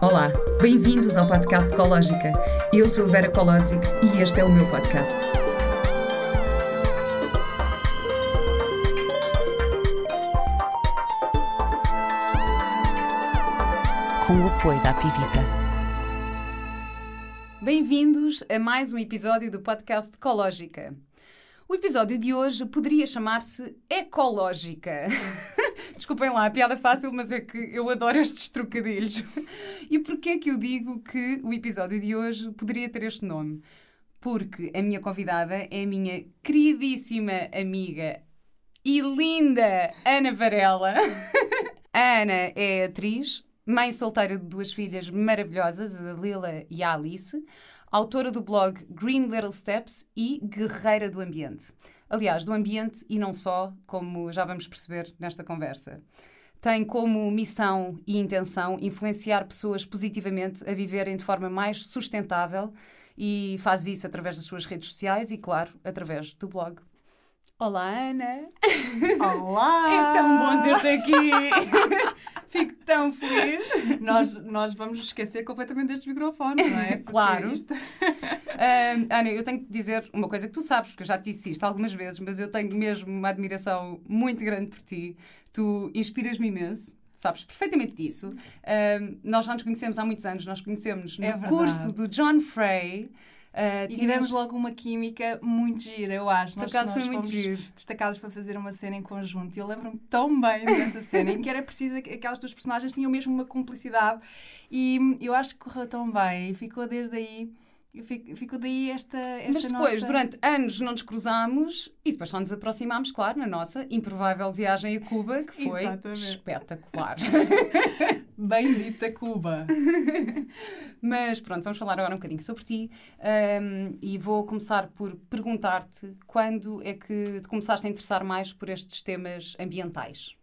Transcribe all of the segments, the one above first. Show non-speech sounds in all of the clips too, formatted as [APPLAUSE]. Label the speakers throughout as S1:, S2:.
S1: Olá, bem-vindos ao podcast Ecológica. Eu sou a Vera Colosic e este é o meu podcast.
S2: Com o apoio da Pivita.
S3: Bem-vindos a mais um episódio do podcast Ecológica. O episódio de hoje poderia chamar-se Ecológica. [LAUGHS] Desculpem lá, a piada fácil, mas é que eu adoro estes trocadilhos. E porquê é que eu digo que o episódio de hoje poderia ter este nome? Porque a minha convidada é a minha queridíssima amiga e linda Ana Varela. [LAUGHS] A Ana é atriz, mãe solteira de duas filhas maravilhosas, a Lila e a Alice, autora do blog Green Little Steps e guerreira do ambiente. Aliás, do ambiente e não só, como já vamos perceber nesta conversa. Tem como missão e intenção influenciar pessoas positivamente a viverem de forma mais sustentável e faz isso através das suas redes sociais e, claro, através do blog. Olá, Ana!
S4: Olá!
S3: É tão bom ter-te aqui! [LAUGHS] Fico tão feliz!
S4: Nós, nós vamos esquecer completamente deste microfone, não é? Porque
S3: Claro.
S4: isto-
S3: Ahm, Ana, eu tenho que dizer uma coisa que tu sabes, porque eu já te disse isto algumas vezes, mas eu tenho mesmo uma admiração muito grande por ti. Tu inspiras-me imenso. Sabes perfeitamente disso. Nós já nos conhecemos há muitos anos, nós conhecemos no
S4: É
S3: curso do John Frey. Ah,
S4: E tivemos logo uma química muito gira, eu acho.
S3: Por
S4: Nós,
S3: acaso
S4: nós
S3: foi muito giro.
S4: destacados para fazer uma cena em conjunto. E eu lembro-me tão bem dessa cena, em que era preciso, que aquelas duas personagens tinham mesmo uma cumplicidade. E eu acho que correu tão bem. E ficou desde aí, fico- ficou daí esta, esta
S3: Mas depois,
S4: nossa...
S3: durante anos, não nos cruzámos e depois só nos aproximámos, claro, na nossa improvável viagem a Cuba, que foi espetacular. [LAUGHS]
S4: Bendita Cuba! [LAUGHS]
S3: Mas pronto, vamos falar agora um bocadinho sobre ti Ahm, e vou começar por perguntar-te quando é que te começaste a interessar mais por estes temas ambientais?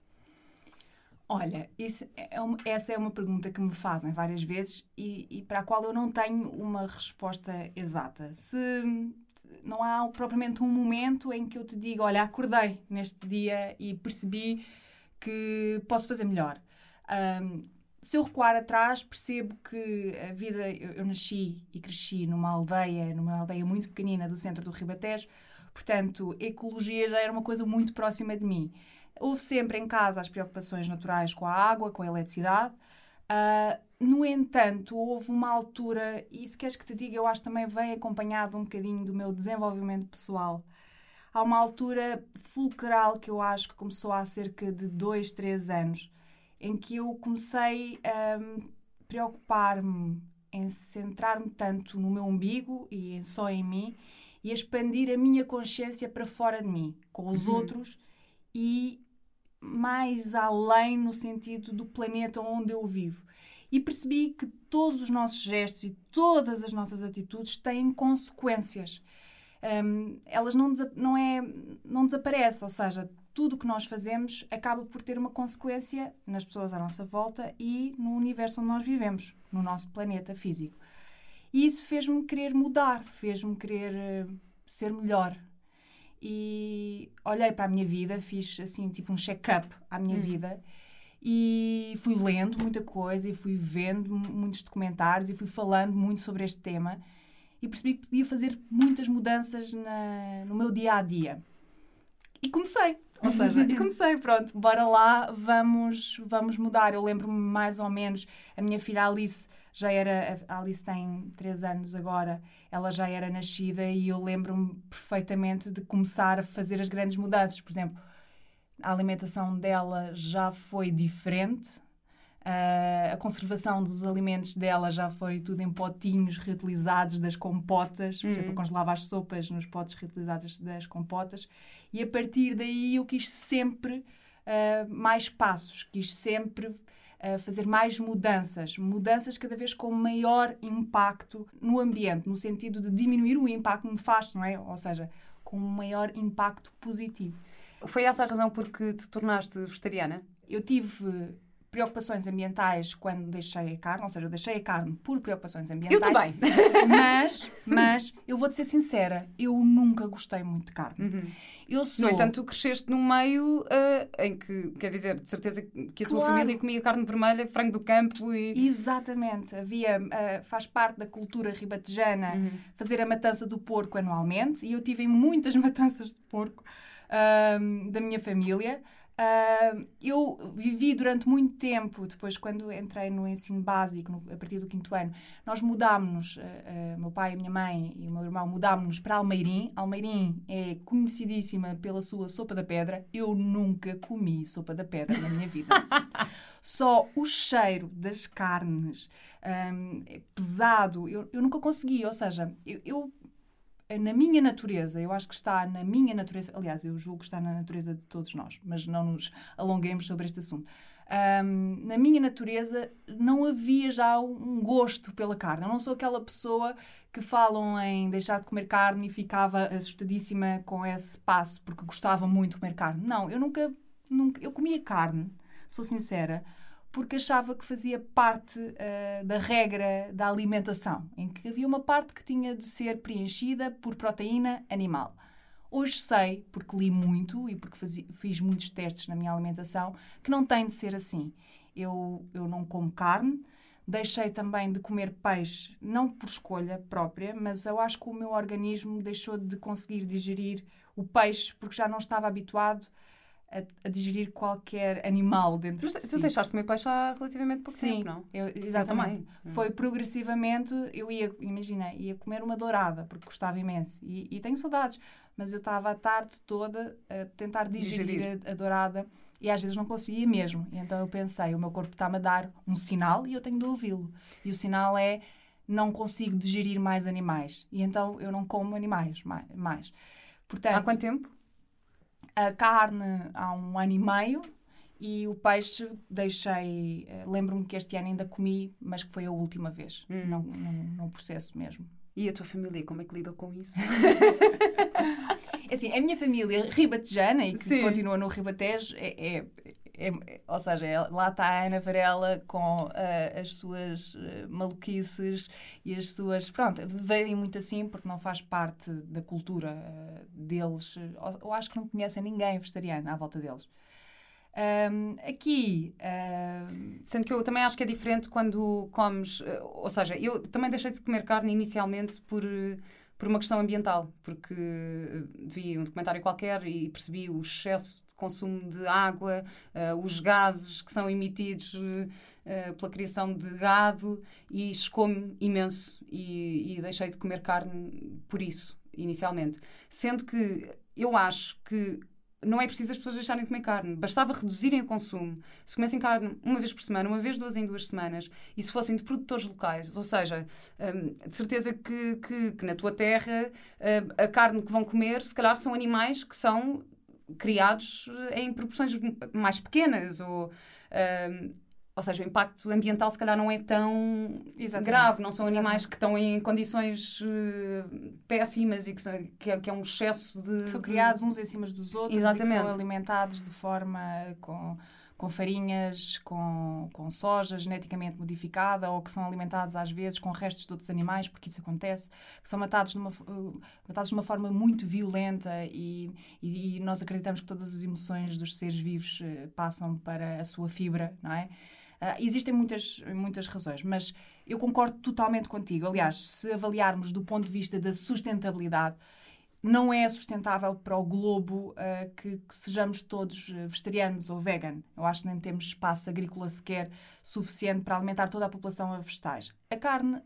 S4: Olha, isso é uma- essa é uma pergunta que me fazem várias vezes e, e para a qual eu não tenho uma resposta exata. Se não há propriamente um momento em que eu te diga, olha, acordei neste dia e percebi que posso fazer melhor. Ahm, se eu recuar atrás, percebo que a vida. Eu, eu nasci e cresci numa aldeia, numa aldeia muito pequenina do centro do Ribatejo, portanto, ecologia já era uma coisa muito próxima de mim. Houve sempre em casa as preocupações naturais com a água, com a eletricidade. Ah, no entanto, houve uma altura, e se queres que te diga, eu acho que também vem acompanhado um bocadinho do meu desenvolvimento pessoal. Há uma altura fulcral que eu acho que começou há cerca de dois, três anos, em que eu comecei a preocupar-me em centrar-me tanto no meu umbigo e em- só em mim e expandir a minha consciência para fora de mim, com os outros e mais além no sentido do planeta onde eu vivo. E percebi que todos os nossos gestos e todas as nossas atitudes têm consequências. Hum, elas não, não, é, não desaparecem, ou seja, tudo o que nós fazemos acaba por ter uma consequência nas pessoas à nossa volta e no universo onde nós vivemos, no nosso planeta físico. E isso fez-me querer mudar, fez-me querer eh, ser melhor. E olhei para a minha vida, fiz assim, tipo um check-up à minha vida. E fui lendo muita coisa e fui vendo mu- muitos documentários e fui falando muito sobre este tema. E percebi que podia fazer muitas mudanças na- no meu dia a dia. E comecei, ou seja, e [LAUGHS] comecei, pronto, bora lá, vamos, vamos mudar. Eu lembro-me mais ou menos, a minha filha Alice já era, a Alice tem 3 anos agora, ela já era nascida e eu lembro-me perfeitamente de começar a fazer as grandes mudanças. Por exemplo, a alimentação dela já foi diferente. Ah, a conservação dos alimentos dela já foi tudo em potinhos reutilizados das compotas. Por exemplo, eu congelava as sopas nos potes reutilizados das compotas. E a partir daí eu quis sempre ah, mais passos, quis sempre ah, fazer mais mudanças. Mudanças cada vez com maior impacto no ambiente, no sentido de diminuir o impacto nefasto, não é? Ou seja, com um maior impacto positivo.
S3: Foi essa a razão por que te tornaste vegetariana?
S4: Eu tive preocupações ambientais quando deixei a carne, ou seja, eu deixei a carne por preocupações ambientais.
S3: Eu também. [LAUGHS]
S4: Mas, mas, eu vou-te ser sincera, eu nunca gostei muito de carne.
S3: Uhum.
S4: Eu sou...
S3: No entanto, tu cresceste num meio uh, em que, quer dizer, de certeza que a tua
S4: Claro.
S3: família comia carne vermelha, frango do campo e.
S4: Exatamente. Havia, ah, faz parte da cultura ribatejana
S3: Uhum.
S4: fazer a matança do porco anualmente e eu tive muitas [LAUGHS] matanças de porco ahm, da minha família. Ahm, eu vivi durante muito tempo, depois quando entrei no ensino básico, no- a partir do quinto ano, nós mudámos-nos, ah, ah, meu pai, a minha mãe e o meu irmão mudámos-nos para Almeirim. Almeirim é conhecidíssima pela sua sopa da pedra. Eu nunca comi sopa da pedra na minha vida. [LAUGHS] Só o cheiro das carnes hum, é pesado, eu, eu nunca consegui. Ou seja, eu, eu, na minha natureza, eu acho que está na minha natureza, aliás, eu julgo que está na natureza de todos nós, mas não nos alonguemos sobre este assunto. Hum, na minha natureza não havia já um gosto pela carne. Eu não sou aquela pessoa que falam em deixar de comer carne e ficava assustadíssima com esse passo porque gostava muito de comer carne. Não, eu nunca, nunca eu comia carne, sou sincera, porque achava que fazia parte ah, da regra da alimentação, em que havia uma parte que tinha de ser preenchida por proteína animal. Hoje sei, porque li muito e porque fazi- fiz muitos testes na minha alimentação, que não tem de ser assim. Eu, eu não como carne, deixei também de comer peixe, não por escolha própria, mas eu acho que o meu organismo deixou de conseguir digerir o peixe porque já não estava habituado a, a digerir qualquer animal dentro
S3: Mas
S4: de
S3: tu
S4: si.
S3: deixaste de comer peixe há relativamente pouco
S4: Sim,
S3: tempo, não?
S4: eu, exatamente.
S3: também. Hum.
S4: Foi progressivamente, eu ia, imagina, ia comer uma dourada, porque gostava imenso. E, e tenho saudades, mas eu estava a tarde toda a tentar digerir,
S3: Digerir.
S4: A, a dourada e às vezes não conseguia mesmo. E então eu pensei, o meu corpo está-me a dar um sinal e eu tenho de ouvi-lo. E o sinal é, não consigo digerir mais animais. E então eu não como animais mais. mais. Portanto,
S3: Há quanto tempo?
S4: A carne há um ano e meio e o peixe deixei. eh, Lembro-me que este ano ainda comi, mas que foi a última vez.
S3: Hum.
S4: Não, não, não processo mesmo.
S3: E a tua família, como é que lidam com isso? [LAUGHS]
S4: É Assim, a minha família ribatejana e que
S3: Sim.
S4: continua no Ribatejo é. é- é- ou seja, é- lá está a Ana Varela com ah, as suas ah, maluquices e as suas. Pronto, veem muito assim porque não faz parte da cultura ah, deles. Ou, ou acho que não conhecem ninguém vegetariano à volta deles. Ahm, aqui.
S3: Sendo que eu também acho que é diferente quando comes. Ou seja, eu também deixei de comer carne inicialmente por, por uma questão ambiental, porque vi um documentário qualquer e percebi o excesso consumo de água, eh, os gases que são emitidos eh, pela criação de gado e chocou-me imenso e, e deixei de comer carne por isso, inicialmente. Sendo que eu acho que não é preciso as pessoas deixarem de comer carne. Bastava reduzirem o consumo. Se comessem carne uma vez por semana, uma vez, duas em duas semanas, e se fossem de produtores locais, ou seja, hum, de certeza que, que, que na tua terra hum, a carne que vão comer, se calhar, são animais que são criados eh, em proporções mais pequenas, ou, hum, ou seja, o impacto ambiental se calhar não é tão
S4: Exatamente.
S3: grave, não são animais
S4: Exatamente.
S3: que estão em condições eh, péssimas e que, são- que, é, que é um excesso de...
S4: que são criados uns em cima dos outros e
S3: Exatamente.
S4: são alimentados de forma com, com farinhas, com, com soja geneticamente modificada ou que são alimentados às vezes com restos de outros animais, porque isso acontece, que são matados de uma, uh, matados de uma forma muito violenta e, e, e nós acreditamos que todas as emoções dos seres vivos eh, passam para a sua fibra, não é? Ah, existem muitas, muitas razões, mas eu concordo totalmente contigo. Aliás, se avaliarmos do ponto de vista da sustentabilidade, não é sustentável para o globo ah, que, que sejamos todos ah, vegetarianos ou vegan. Eu acho que nem temos espaço agrícola sequer suficiente para alimentar toda a população a vegetais. A carne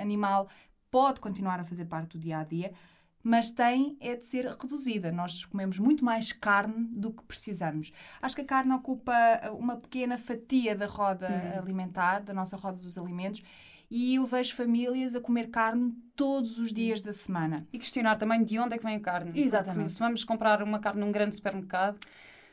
S4: animal pode continuar a fazer parte do dia a dia, mas tem é de ser reduzida. Nós comemos muito mais carne do que precisamos. Acho que a carne ocupa uma pequena fatia da roda alimentar, da nossa roda dos alimentos, e eu vejo famílias a comer carne todos os dias da semana.
S3: E questionar também de onde é que vem a carne.
S4: Exatamente.
S3: Porque se vamos comprar uma carne num grande supermercado,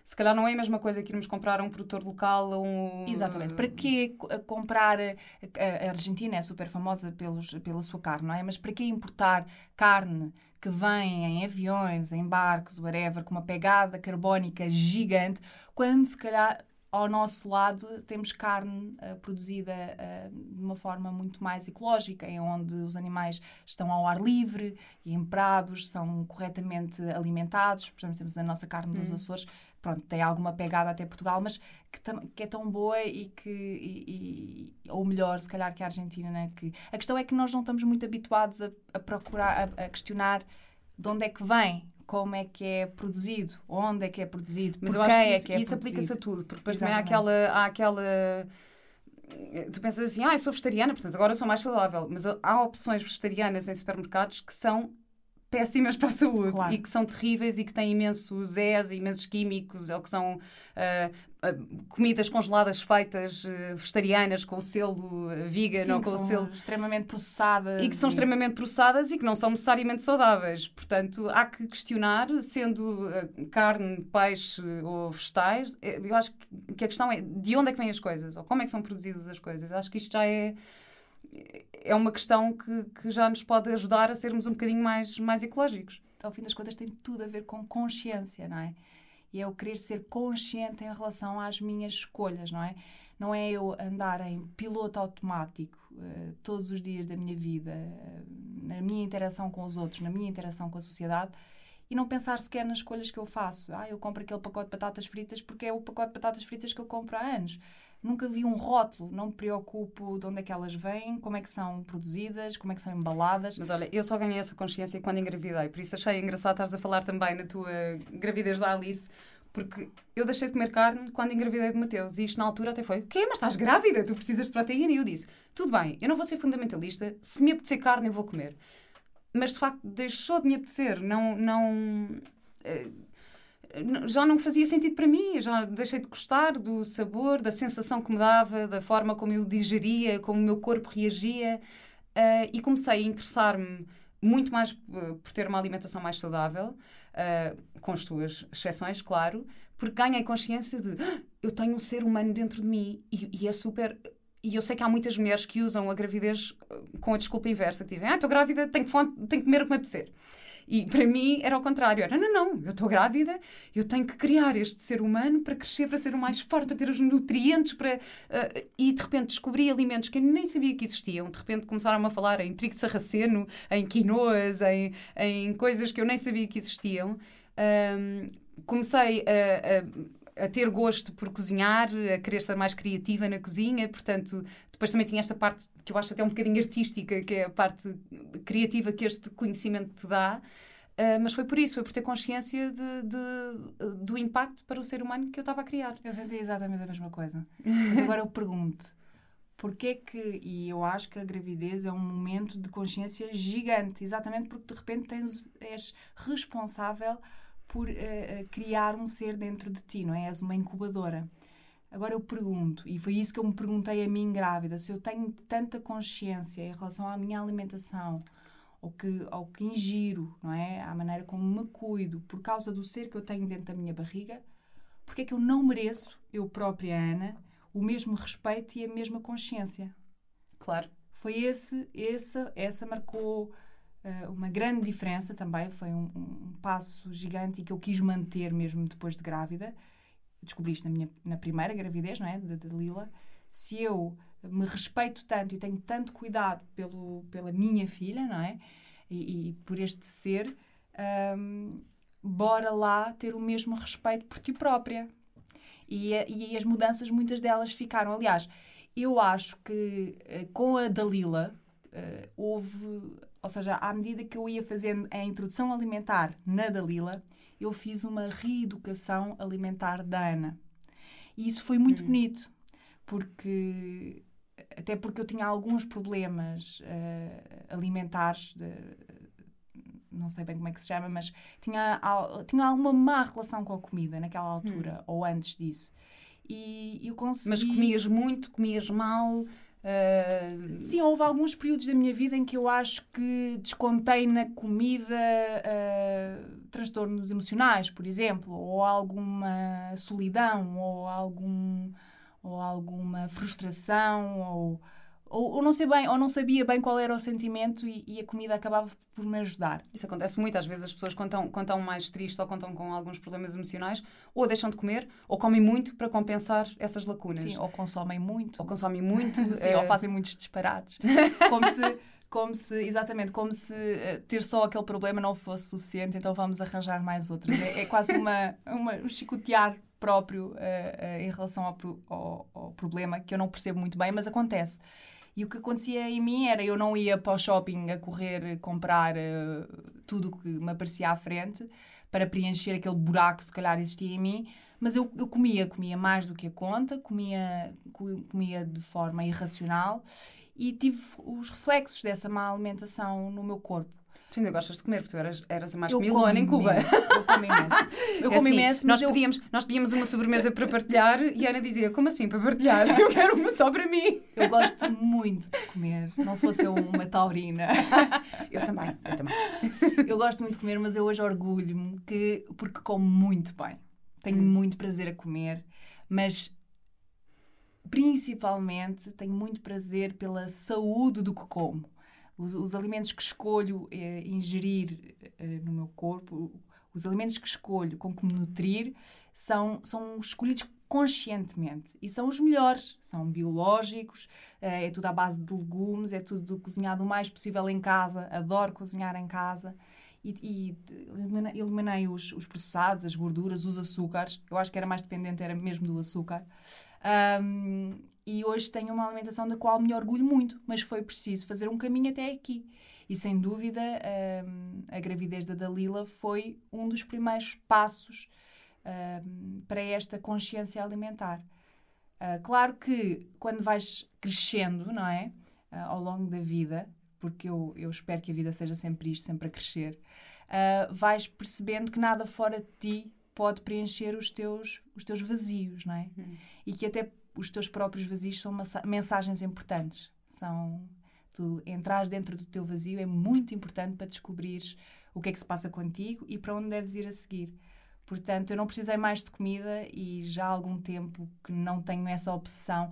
S3: se calhar não é a mesma coisa que irmos comprar a um produtor local um...
S4: Exatamente. Para que comprar. A a Argentina é super famosa pelos, pela sua carne, não é? Mas para que importar carne que vem em aviões, em barcos, whatever, com uma pegada carbónica gigante, quando se calhar ao nosso lado temos carne uh, produzida uh, de uma forma muito mais ecológica, em onde os animais estão ao ar livre e em prados, são corretamente alimentados. Por exemplo, temos a nossa carne dos hum. Açores, pronto, tem alguma pegada até Portugal, mas que, que é tão boa e que, e, e, ou melhor, se calhar, que a Argentina, né? Que, a questão é que nós não estamos muito habituados a, a procurar, a, a questionar de onde é que vem como é que é produzido, onde é que é produzido,
S3: mas eu acho que é isso, é que é isso aplica-se a tudo, porque depois Exatamente. também há aquela, há aquela tu pensas assim, ah, eu sou vegetariana, portanto agora sou mais saudável, mas há opções vegetarianas em supermercados que são péssimas [LAUGHS] para a saúde claro. e que são terríveis e que têm imensos és, imensos químicos, ou que são uh, comidas congeladas feitas uh, vegetarianas com o selo vegan
S4: Sim,
S3: ou com o selo
S4: extremamente processadas
S3: e que são e... extremamente processadas e que não são necessariamente saudáveis. Portanto, há que questionar, sendo carne, peixe ou vegetais. Eu acho que a questão é de onde é que vêm as coisas ou como é que são produzidas as coisas. Eu acho que isto já é é uma questão que, que já nos pode ajudar a sermos um bocadinho mais, mais ecológicos.
S4: Ao fim das contas, tem tudo a ver com consciência, não é? E é o querer ser consciente em relação às minhas escolhas, não é? Não é eu andar em piloto automático uh, todos os dias da minha vida, uh, na minha interação com os outros, na minha interação com a sociedade, e não pensar sequer nas escolhas que eu faço. Ah, eu compro aquele pacote de batatas fritas porque é o pacote de batatas fritas que eu compro há anos nunca vi um rótulo, não me preocupo de onde é que elas vêm, como é que são produzidas, como é que são embaladas.
S3: Mas olha, eu só ganhei essa consciência quando engravidei, por isso achei engraçado estares a falar também na tua gravidez da Alice, porque eu deixei de comer carne quando engravidei de Mateus e isto na altura até foi: o quê? Mas estás grávida? Tu precisas de proteína? E eu disse: tudo bem, eu não vou ser fundamentalista, se me apetecer carne eu vou comer. Mas de facto deixou de me apetecer, não. não uh, já não fazia sentido para mim, já deixei de gostar do sabor, da sensação que me dava, da forma como eu digeria, como o meu corpo reagia uh, e comecei a interessar-me muito mais eh, por ter uma alimentação mais saudável, uh, com as suas exceções, claro, porque ganhei consciência de ah, eu tenho um ser humano dentro de mim e, e é super e eu sei que há muitas mulheres que usam a gravidez com a desculpa inversa, que dizem, ah, estou grávida, tenho, tenho que comer o que me apetecer. E para mim era o contrário. Era, não, não, eu estou grávida, eu tenho que criar este ser humano para crescer, para ser o mais forte, para ter os nutrientes, para... Uh, e de repente descobri alimentos que eu nem sabia que existiam. De repente começaram a falar em trigo sarraceno, em quinoas, em, em coisas que eu nem sabia que existiam. Um, comecei a, a a ter gosto por cozinhar, a querer ser mais criativa na cozinha, portanto, depois também tinha esta parte que eu acho até um bocadinho artística, que é a parte criativa que este conhecimento te dá. Uh, mas foi por isso, foi por ter consciência de, de, do impacto para o ser humano que eu estava a criar.
S4: Eu senti exatamente a mesma coisa. Mas agora eu pergunto, porquê que, e eu acho que a gravidez é um momento de consciência gigante, exatamente porque de repente tens, és responsável por uh, criar um ser dentro de ti, não é? És uma incubadora. Agora eu pergunto, e foi isso que eu me perguntei a mim grávida, se eu tenho tanta consciência em relação à minha alimentação, ao que, ao que ingiro, não é? À maneira como me cuido, por causa do ser que eu tenho dentro da minha barriga, porque é que eu não mereço, eu própria Ana, o mesmo respeito e a mesma consciência?
S3: Claro.
S4: Foi esse, essa, essa marcou uh, uma grande diferença também, foi um, um, passo gigante e que eu quis manter mesmo depois de grávida. Descobri isto na minha na primeira gravidez, não é? De, de Lila. Se eu me respeito tanto e tenho tanto cuidado pelo, pela minha filha, não é? E, e por este ser, um, bora lá ter o mesmo respeito por ti própria. E, e as mudanças, muitas delas ficaram. Aliás, eu acho que eh, com a Dalila uh, houve ou seja, à medida que eu ia fazendo a introdução alimentar na Dalila, eu fiz uma reeducação alimentar da Ana. E isso foi muito hum. bonito, porque até porque eu tinha alguns problemas uh, alimentares, de, não sei bem como é que se chama, mas tinha, tinha alguma má relação com a comida naquela altura, hum. ou antes disso. E eu consegui...
S3: Mas comias muito, comias mal,
S4: Uh... Sim, houve alguns períodos da minha vida em que eu acho que descontei na comida uh, transtornos emocionais, por exemplo, ou alguma solidão, ou, algum, ou alguma frustração, ou, ou, ou não sei bem, ou não sabia bem qual era o sentimento e, e a comida acabava por me ajudar.
S3: Isso acontece muito, às vezes as pessoas quando estão, quando estão mais tristes ou estão com alguns problemas emocionais, ou deixam de comer, ou comem muito para compensar essas lacunas.
S4: Sim, ou consomem muito.
S3: Ou consomem muito. [LAUGHS]
S4: Sim,
S3: eh,
S4: ou fazem muitos disparates. [LAUGHS] Como se, como se, exatamente, como se eh, ter só aquele problema não fosse suficiente, então vamos arranjar mais outros. É, é quase uma, uma, um chicotear próprio eh, eh, em relação ao, pro- ao- ao problema, que eu não percebo muito bem, mas acontece. E o que acontecia em mim era eu não ia para o shopping a correr comprar eh, tudo o que me aparecia à frente para preencher aquele buraco que se calhar existia em mim, mas eu, eu comia, comia mais do que a conta, comia, co- comia de forma irracional e tive os reflexos dessa má alimentação no meu corpo.
S3: Tu ainda gostas de comer, porque tu eras, eras a mais
S4: eu
S3: comilona em Cuba.
S4: imenso, Eu como imenso. [LAUGHS] Eu
S3: É
S4: como
S3: assim,
S4: imenso,
S3: nós,
S4: eu...
S3: pedíamos, nós pedíamos uma sobremesa para partilhar e a Ana dizia: Como assim para partilhar? [LAUGHS] Eu quero uma só para mim.
S4: eu gosto muito de comer. Não fosse eu uma taurina.
S3: Eu também, eu também. [LAUGHS]
S4: Eu gosto muito de comer, mas eu hoje orgulho-me que, porque como muito bem. Tenho
S3: Hum.
S4: muito prazer a comer, mas principalmente tenho muito prazer pela saúde do que como. Os, os alimentos que escolho eh, ingerir eh, no meu corpo, os alimentos que escolho com que me nutrir, são, são escolhidos conscientemente e são os melhores. São biológicos, eh, é tudo à base de legumes, é tudo cozinhado o mais possível em casa. Adoro cozinhar em casa e, e eliminei os, os processados, as gorduras, os açúcares. Eu acho que era mais dependente, era mesmo do açúcar. Ahm, e hoje tenho uma alimentação da qual me orgulho muito, mas foi preciso fazer um caminho até aqui. E sem dúvida, ahm, a gravidez da Dalila foi um dos primeiros passos ahm, para esta consciência alimentar. Ah, claro que quando vais crescendo, não é? Ah, ao longo da vida, porque eu, eu espero que a vida seja sempre isto, sempre a crescer, ah, vais percebendo que nada fora de ti pode preencher os teus, os teus vazios, não é? E que até os teus próprios vazios são mensagens importantes. São tu entrares dentro do teu vazio é muito importante para descobrires o que é que se passa contigo e para onde deves ir a seguir. Portanto, eu não precisei mais de comida e já há algum tempo que não tenho essa obsessão.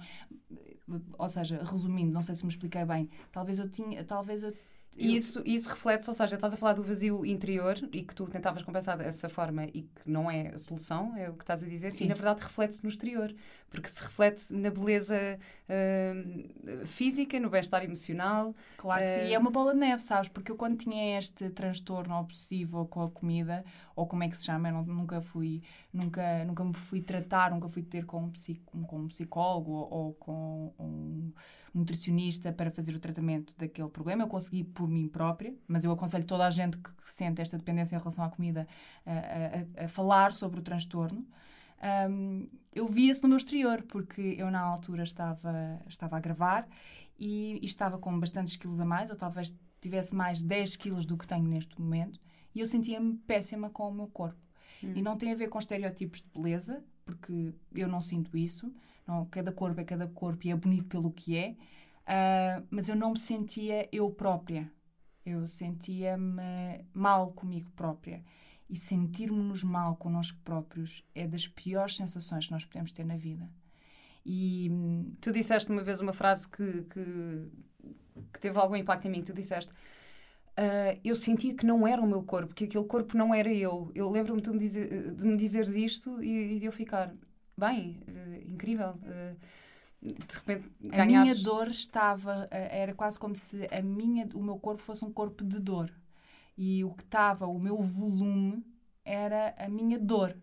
S4: Ou seja, resumindo, não sei se me expliquei bem. Talvez eu tinha, talvez eu
S3: E isso, isso reflete, ou seja, estás a falar do vazio interior e que tu tentavas compensar dessa forma e que não é a solução, é o que estás a dizer,
S4: Sim.
S3: e na verdade reflete-se no exterior, porque se reflete na beleza ah, física, no bem-estar emocional.
S4: Claro que sim,
S3: Eh,
S4: e é uma bola de neve, sabes? Porque eu quando tinha este transtorno obsessivo com a comida, ou como é que se chama, eu não- nunca fui, nunca, nunca me fui tratar, nunca fui ter com um, psi- com um psicólogo ou, com um nutricionista para fazer o tratamento daquele problema. Eu consegui por mim própria, mas eu aconselho toda a gente que sente esta dependência em relação à comida a, a- a- falar sobre o transtorno. Um, eu via-se no meu exterior, porque eu na altura estava, estava a gravar e, e estava com bastantes quilos a mais, ou talvez tivesse mais 10 quilos do que tenho neste momento, e eu sentia-me péssima com o meu corpo. E não tem a ver com estereótipos de beleza, porque eu não sinto isso. Não, cada corpo é cada corpo e é bonito pelo que é. Ah, mas eu não me sentia eu própria. Eu sentia-me mal comigo própria. E sentirmos-nos mal connosco próprios é das piores sensações que nós podemos ter na vida. E hum,
S3: Tu disseste uma vez uma frase que, que, que teve algum impacto em mim. Tu disseste: "Ah, Eu sentia que não era o meu corpo, que aquele corpo não era eu. Eu lembro-me de, dizer- de me dizeres isto e, e de eu ficar bem, eh, incrível. eh, de repente
S4: a minha
S3: ganhares.
S4: dor estava, eh, era quase como se a minha, o meu corpo fosse um corpo de dor. E o que estava, o meu volume, era a minha dor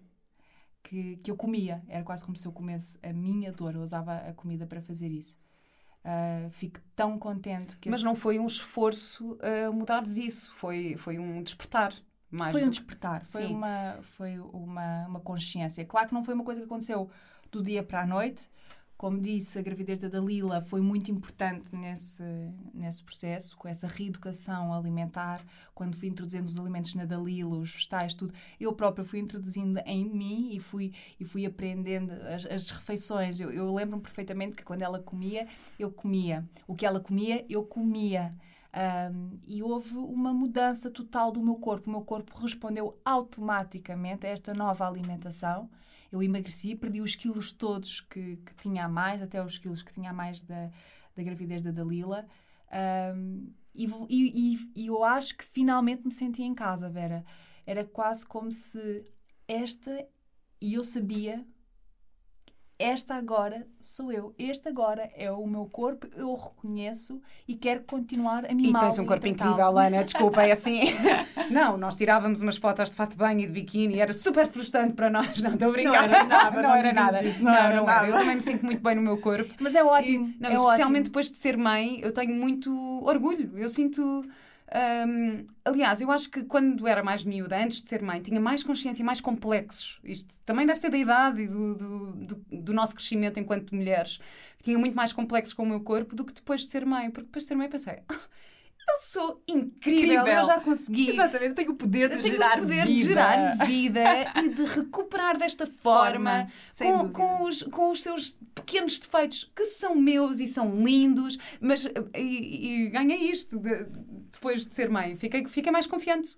S4: que, que eu comia. Era quase como se eu comesse a minha dor. Eu usava a comida para fazer isso. Ah, fico tão contente que
S3: Mas
S4: esse-
S3: não foi um esforço a mudares isso, foi, foi um despertar. Mais
S4: foi um despertar, foi,
S3: Sim.
S4: uma, foi uma, uma consciência. Claro que não foi uma coisa que aconteceu do dia para a noite. Como disse, a gravidez da Dalila foi muito importante nesse, nesse processo, com essa reeducação alimentar. Quando fui introduzindo os alimentos na Dalila, os vegetais, tudo, eu própria fui introduzindo em mim e fui, e fui aprendendo as, as refeições. Eu, eu lembro-me perfeitamente que quando ela comia, eu comia. O que ela comia, eu comia. Um, e houve uma mudança total do meu corpo. O meu corpo respondeu automaticamente a esta nova alimentação. Eu emagreci, perdi os quilos todos que, que tinha a mais, até os quilos que tinha a mais da, da gravidez da Dalila. Um, e, e, e, eu acho que finalmente me senti em casa, Vera. Era quase como se esta, e eu sabia, esta agora sou eu. Este agora é o meu corpo, eu o reconheço e quero continuar a mimá
S3: E tens um corpo incrível, Ana, desculpa, é assim. [LAUGHS] não, nós tirávamos umas fotos de fato de banho e de biquíni e era super frustrante para nós. Não, estou a brincar.
S4: Não era nada,
S3: não,
S4: não
S3: era nada.
S4: Isso,
S3: não,
S4: não, era
S3: não
S4: nada.
S3: era. Eu também me sinto muito bem no meu corpo.
S4: Mas é ótimo.
S3: E, não,
S4: é
S3: especialmente
S4: ótimo.
S3: depois de ser mãe, eu tenho muito orgulho. Eu sinto. Hum, aliás, eu acho que quando era mais miúda, antes de ser mãe, tinha mais consciência e mais complexos. Isto também deve ser da idade e do, do, do, do nosso crescimento enquanto mulheres. Tinha muito mais complexos com o meu corpo do que depois de ser mãe. Porque depois de ser mãe pensei, [LAUGHS] "Ah, eu sou incrível,
S4: Incrível.
S3: eu já consegui.
S4: Exatamente, eu tenho o poder de
S3: Eu tenho
S4: gerar
S3: o poder
S4: vida.
S3: de gerar vida e de recuperar desta forma,
S4: Forma, sem
S3: com, com os, com os seus pequenos defeitos que são meus e são lindos, mas e, e ganhei isto de- depois de ser mãe. Fiquei, fiquei mais confiante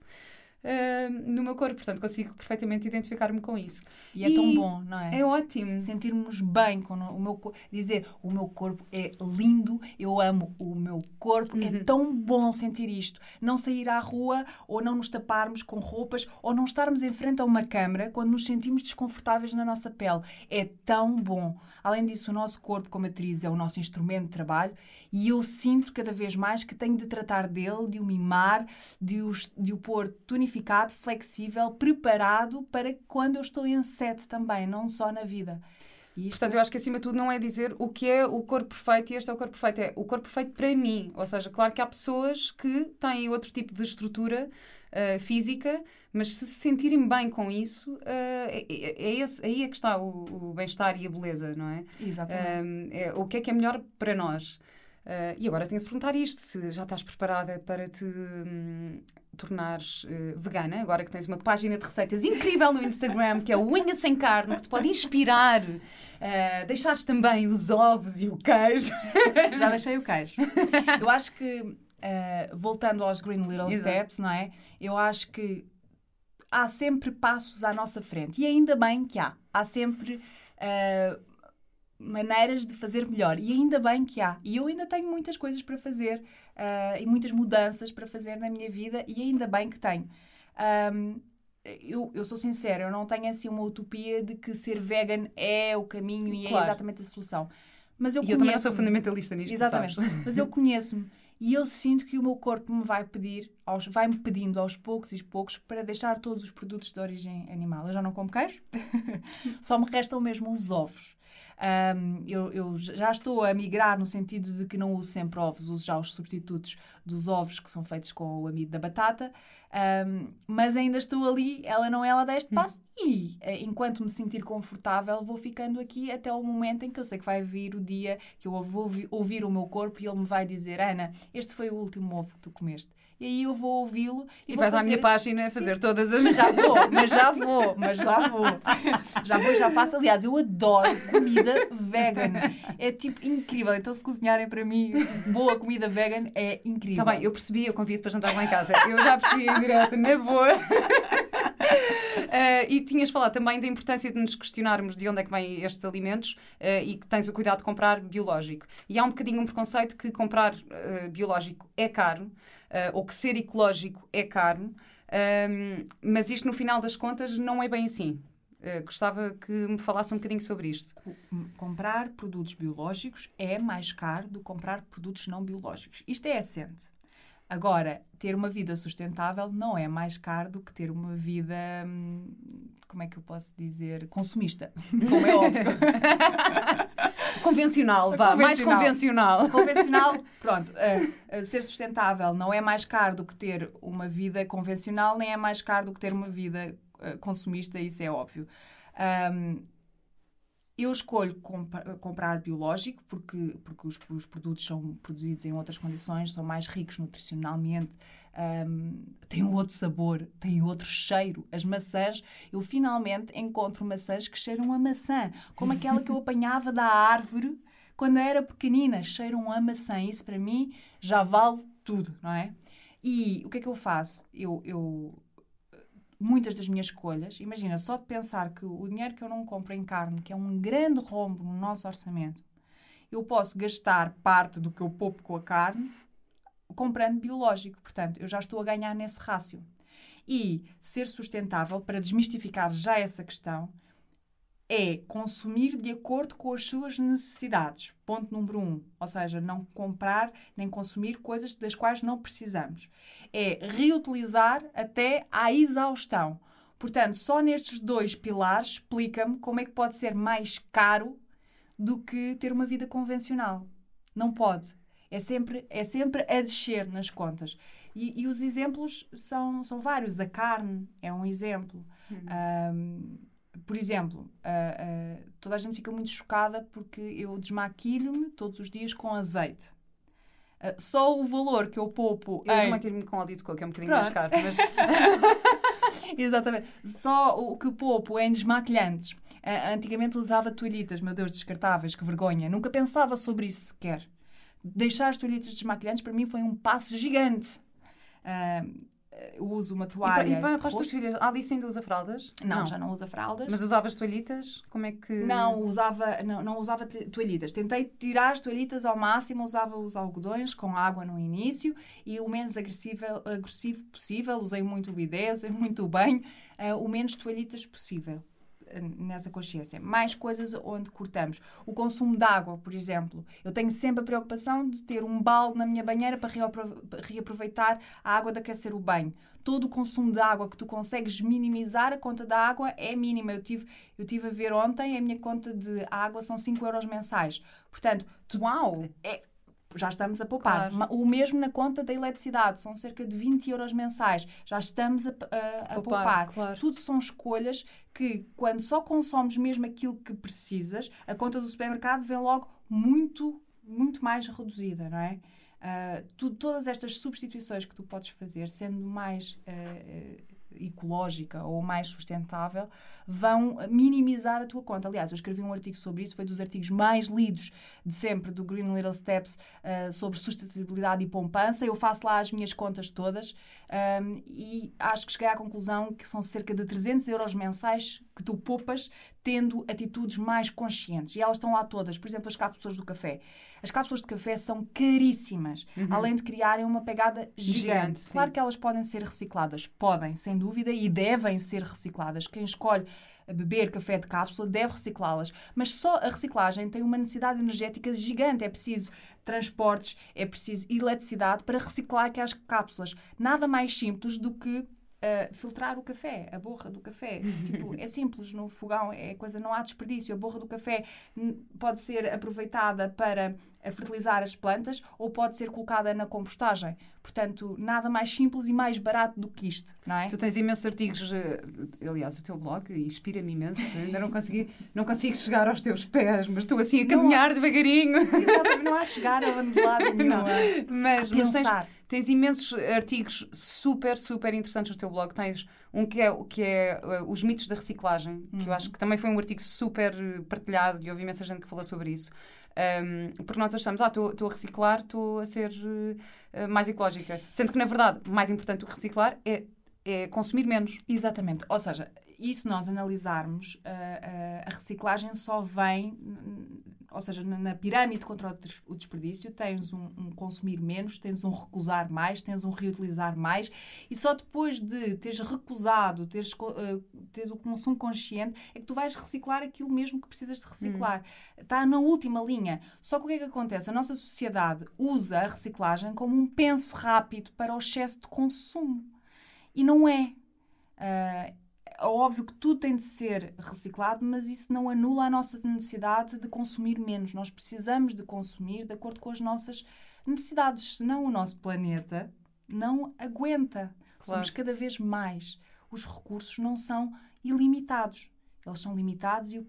S3: ah, no meu corpo, portanto consigo perfeitamente identificar-me com isso.
S4: E é tão bom, não é?
S3: É ótimo.
S4: Sentirmos bem com o meu corpo, dizer o meu corpo é lindo, eu amo o meu corpo,
S3: Uhum.
S4: é tão bom sentir isto. Não sair à rua ou não nos taparmos com roupas ou não estarmos em frente a uma câmara quando nos sentimos desconfortáveis na nossa pele. É tão bom. Além disso, o nosso corpo, como atriz, é o nosso instrumento de trabalho e eu sinto cada vez mais que tenho de tratar dele, de o mimar, de o, de o pôr tonificado, flexível, preparado para quando eu estou em set também, não só na vida. Isto
S3: Portanto, eu acho que acima de tudo não é dizer o que é o corpo perfeito e este é o corpo perfeito, é o corpo perfeito para mim. Ou seja, claro que há pessoas que têm outro tipo de estrutura ah, física, mas se se sentirem bem com isso, ah, é, é- esse- aí é que está o, o bem-estar e a beleza, não é?
S4: Exatamente.
S3: Um, é, o que é que é melhor para nós? Uh, e agora tenho de perguntar isto: se já estás preparada para te hum, tornares uh, vegana, agora que tens uma página de receitas incrível no Instagram, que é o Unha Sem Carne, que te pode inspirar, uh, deixares também os ovos e o queijo. [LAUGHS]
S4: Já deixei o queijo. Eu acho que, eh, voltando aos Green Little
S3: Exato.
S4: Steps, não é? Eu acho que há sempre passos à nossa frente. E ainda bem que há. Há sempre eh, maneiras de fazer melhor. E ainda bem que há. E eu ainda tenho muitas coisas para fazer eh, e muitas mudanças para fazer na minha vida. E ainda bem que tenho. Ahm, eu, eu sou sincera, eu não tenho assim uma utopia de que ser vegan é o caminho e é
S3: Claro.
S4: exatamente a solução. Mas eu
S3: e eu também não sou fundamentalista nisto,
S4: Exatamente. Mas eu conheço-me e eu sinto que o meu corpo me vai pedir, aos, vai-me pedindo aos poucos e poucos para deixar todos os produtos de origem animal. Eu já não como queijo, [LAUGHS] só me restam mesmo os ovos. Ahm, eu, eu já estou a migrar no sentido de que não uso sempre ovos, uso já os substitutos dos ovos que são feitos com o amido da batata. Ahm, mas ainda estou ali, ela não ela dá este passo e eh, enquanto me sentir confortável vou ficando aqui até o momento em que eu sei que vai vir o dia que eu vou ouvi- ouvir o meu corpo e ele me vai dizer Ana, este foi o último ovo que tu comeste. E aí eu vou ouvi-lo e,
S3: E
S4: vou
S3: vais à
S4: fazer...
S3: minha página fazer todas as.
S4: Mas já [LAUGHS] vou, mas já vou, mas já vou. Já vou, já faço. Aliás, eu adoro comida vegan. É tipo incrível. Então, se cozinharem para mim boa comida vegan, é incrível.
S3: Está bem, eu percebi, eu convido para jantar lá em casa. Eu já percebi em direto, na boa. [LAUGHS] Eh, e tinhas falado também da importância de nos questionarmos de onde é que vêm estes alimentos eh, e que tens o cuidado de comprar biológico. E há um bocadinho um preconceito que comprar eh, biológico é caro, ou que ser ecológico é caro, mas isto no final das contas não é bem assim. Eh, gostava que me falasse um bocadinho sobre isto.
S4: Co- comprar produtos biológicos é mais caro do que comprar produtos não biológicos. Isto é assente. Agora, ter uma vida sustentável não é mais caro do que ter uma vida, hum, como é que eu posso dizer, consumista, [LAUGHS] como é óbvio. [LAUGHS]
S3: Convencional, vá, mais
S4: Convencional.
S3: convencional.
S4: Convencional, [LAUGHS] pronto, uh, uh, ser sustentável não é mais caro do que ter uma vida convencional, nem é mais caro do que ter uma vida uh, consumista, isso é óbvio. Um, eu escolho comprar biológico porque, porque os, os produtos são produzidos em outras condições, são mais ricos nutricionalmente, um, têm outro sabor, têm outro cheiro. As maçãs, eu finalmente encontro maçãs que cheiram a maçã, como aquela que eu [LAUGHS] apanhava da árvore quando eu era pequenina, cheiram a maçã. Isso para mim já vale tudo, não é? E o que é que eu faço? Eu, eu muitas das minhas escolhas, imagina, só de pensar que o dinheiro que eu não compro em carne, que é um grande rombo no nosso orçamento, eu posso gastar parte do que eu poupo com a carne comprando biológico. Portanto, eu já estou a ganhar nesse rácio. E ser sustentável, para desmistificar já essa questão, é consumir de acordo com as suas necessidades. Ponto número um. Ou seja, não comprar nem consumir coisas das quais não precisamos. É reutilizar até à exaustão. Portanto, só nestes dois pilares explica-me como é que pode ser mais caro do que ter uma vida convencional. Não pode. É sempre, é sempre a descer nas contas. E, e os exemplos são, são vários. A carne é um exemplo. Um, por exemplo, uh, uh, toda a gente fica muito chocada porque eu desmaquilho-me todos os dias com azeite. Uh, só o valor que eu poupo.
S3: Eu
S4: em-
S3: desmaquilho-me com óleo de coco, é um bocadinho
S4: Pronto.
S3: mais caro, mas [LAUGHS]
S4: Exatamente. Só o que poupo em desmaquilhantes. Antigamente usava toalhitas, meu Deus, descartáveis, que vergonha. Nunca pensava sobre isso sequer. Deixar as toalhitas desmaquilhantes para mim foi um passo gigante. Eu uso uma
S3: E para,
S4: toalha.
S3: e para,
S4: de
S3: para as tuas filhas, a Alice ainda usa fraldas?
S4: Não, já não usa fraldas.
S3: Mas usavas toalhitas? Como é que.
S4: Não, usava, não, não usava toalhitas. Tentei tirar as toalhitas ao máximo, usava os algodões com água no início e o menos agressivo, agressivo possível. Usei muito o bidé, usei [LAUGHS] muito o banho, eh, o menos toalhitas possível eh, nessa consciência. Mais coisas onde cortamos. O consumo de água, por exemplo. Eu tenho sempre a preocupação de ter um balde na minha banheira para reapro- reaproveitar a água de aquecer o banho. Todo o consumo de água que tu consegues minimizar, a conta da água é mínima. Eu tive, eu tive a ver ontem, a minha conta de água são 5 euros mensais. Portanto, tu
S3: Uau!
S4: Já estamos a poupar.
S3: Claro.
S4: O mesmo na conta da eletricidade, são cerca de 20 euros mensais. Já estamos a, a- a
S3: Poupar,
S4: poupar.
S3: claro.
S4: Tudo são escolhas que, quando só consomes mesmo aquilo que precisas, a conta do supermercado vem logo muito, muito mais reduzida, não é? Ah, tu- todas estas substituições que tu podes fazer, sendo mais ah, ecológica ou mais sustentável, vão minimizar a tua conta. Aliás, eu escrevi um artigo sobre isso, foi dos artigos mais lidos de sempre do Green Little Steps ah, sobre sustentabilidade e poupança. Eu faço lá as minhas contas todas ahm, e acho que cheguei à conclusão que são cerca de 300 euros mensais que tu poupas tendo atitudes mais conscientes. E elas estão lá todas. Por exemplo, as cápsulas do café. As cápsulas de café são caríssimas, além de criarem uma pegada gigante.
S3: Uhum. Gigante,
S4: claro que elas podem ser recicladas. Podem, sem dúvida, e devem ser recicladas. Quem escolhe beber café de cápsula deve reciclá-las. Mas só a reciclagem tem uma necessidade energética gigante. É preciso transportes, é preciso eletricidade para reciclar aquelas cápsulas. Nada mais simples do que uh, filtrar o café, a borra do café. [LAUGHS] tipo, é simples no fogão, é coisa, não há desperdício. A borra do café pode ser aproveitada para fertilizar as plantas ou pode ser colocada na compostagem. Portanto, nada mais simples e mais barato do que isto, não é?
S3: Tu tens imensos artigos, eh, aliás, o teu blog inspira-me imenso. Ainda não consegui, não consigo chegar aos teus pés, mas estou assim a caminhar devagarinho.
S4: Exatamente, não há chegar a [LAUGHS] lado nenhum.
S3: Não.
S4: a-
S3: Mas,
S4: a
S3: mas tens,
S4: pensar.
S3: Tens imensos artigos super, super interessantes no teu blog. Tens um que é, que é eh, Os Mitos da Reciclagem, que eu acho que também foi um artigo super eh, partilhado e houve imensa gente que falou sobre isso. Um, porque nós achamos, ah, estou a reciclar, estou a ser eh, mais ecológica. Sendo que, na verdade, mais importante do que reciclar é, é consumir menos.
S4: Exatamente. Ou seja, e se nós analisarmos, a reciclagem só vem, ou seja, na, na pirâmide contra o des- o desperdício, tens um, um consumir menos, tens um recusar mais, tens um reutilizar mais, e só depois de teres recusado, teres ah, ter o consumo consciente, é que tu vais reciclar aquilo mesmo que precisas de reciclar. Está na última linha. Só que o que é que acontece? A nossa sociedade usa a reciclagem como um penso rápido para o excesso de consumo. E não é. Ah, é óbvio que tudo tem de ser reciclado, mas isso não anula a nossa necessidade de consumir menos. Nós precisamos de consumir de acordo com as nossas necessidades, senão o nosso planeta não aguenta.
S3: Claro.
S4: Somos cada vez mais. Os recursos não são ilimitados. Eles são limitados e o,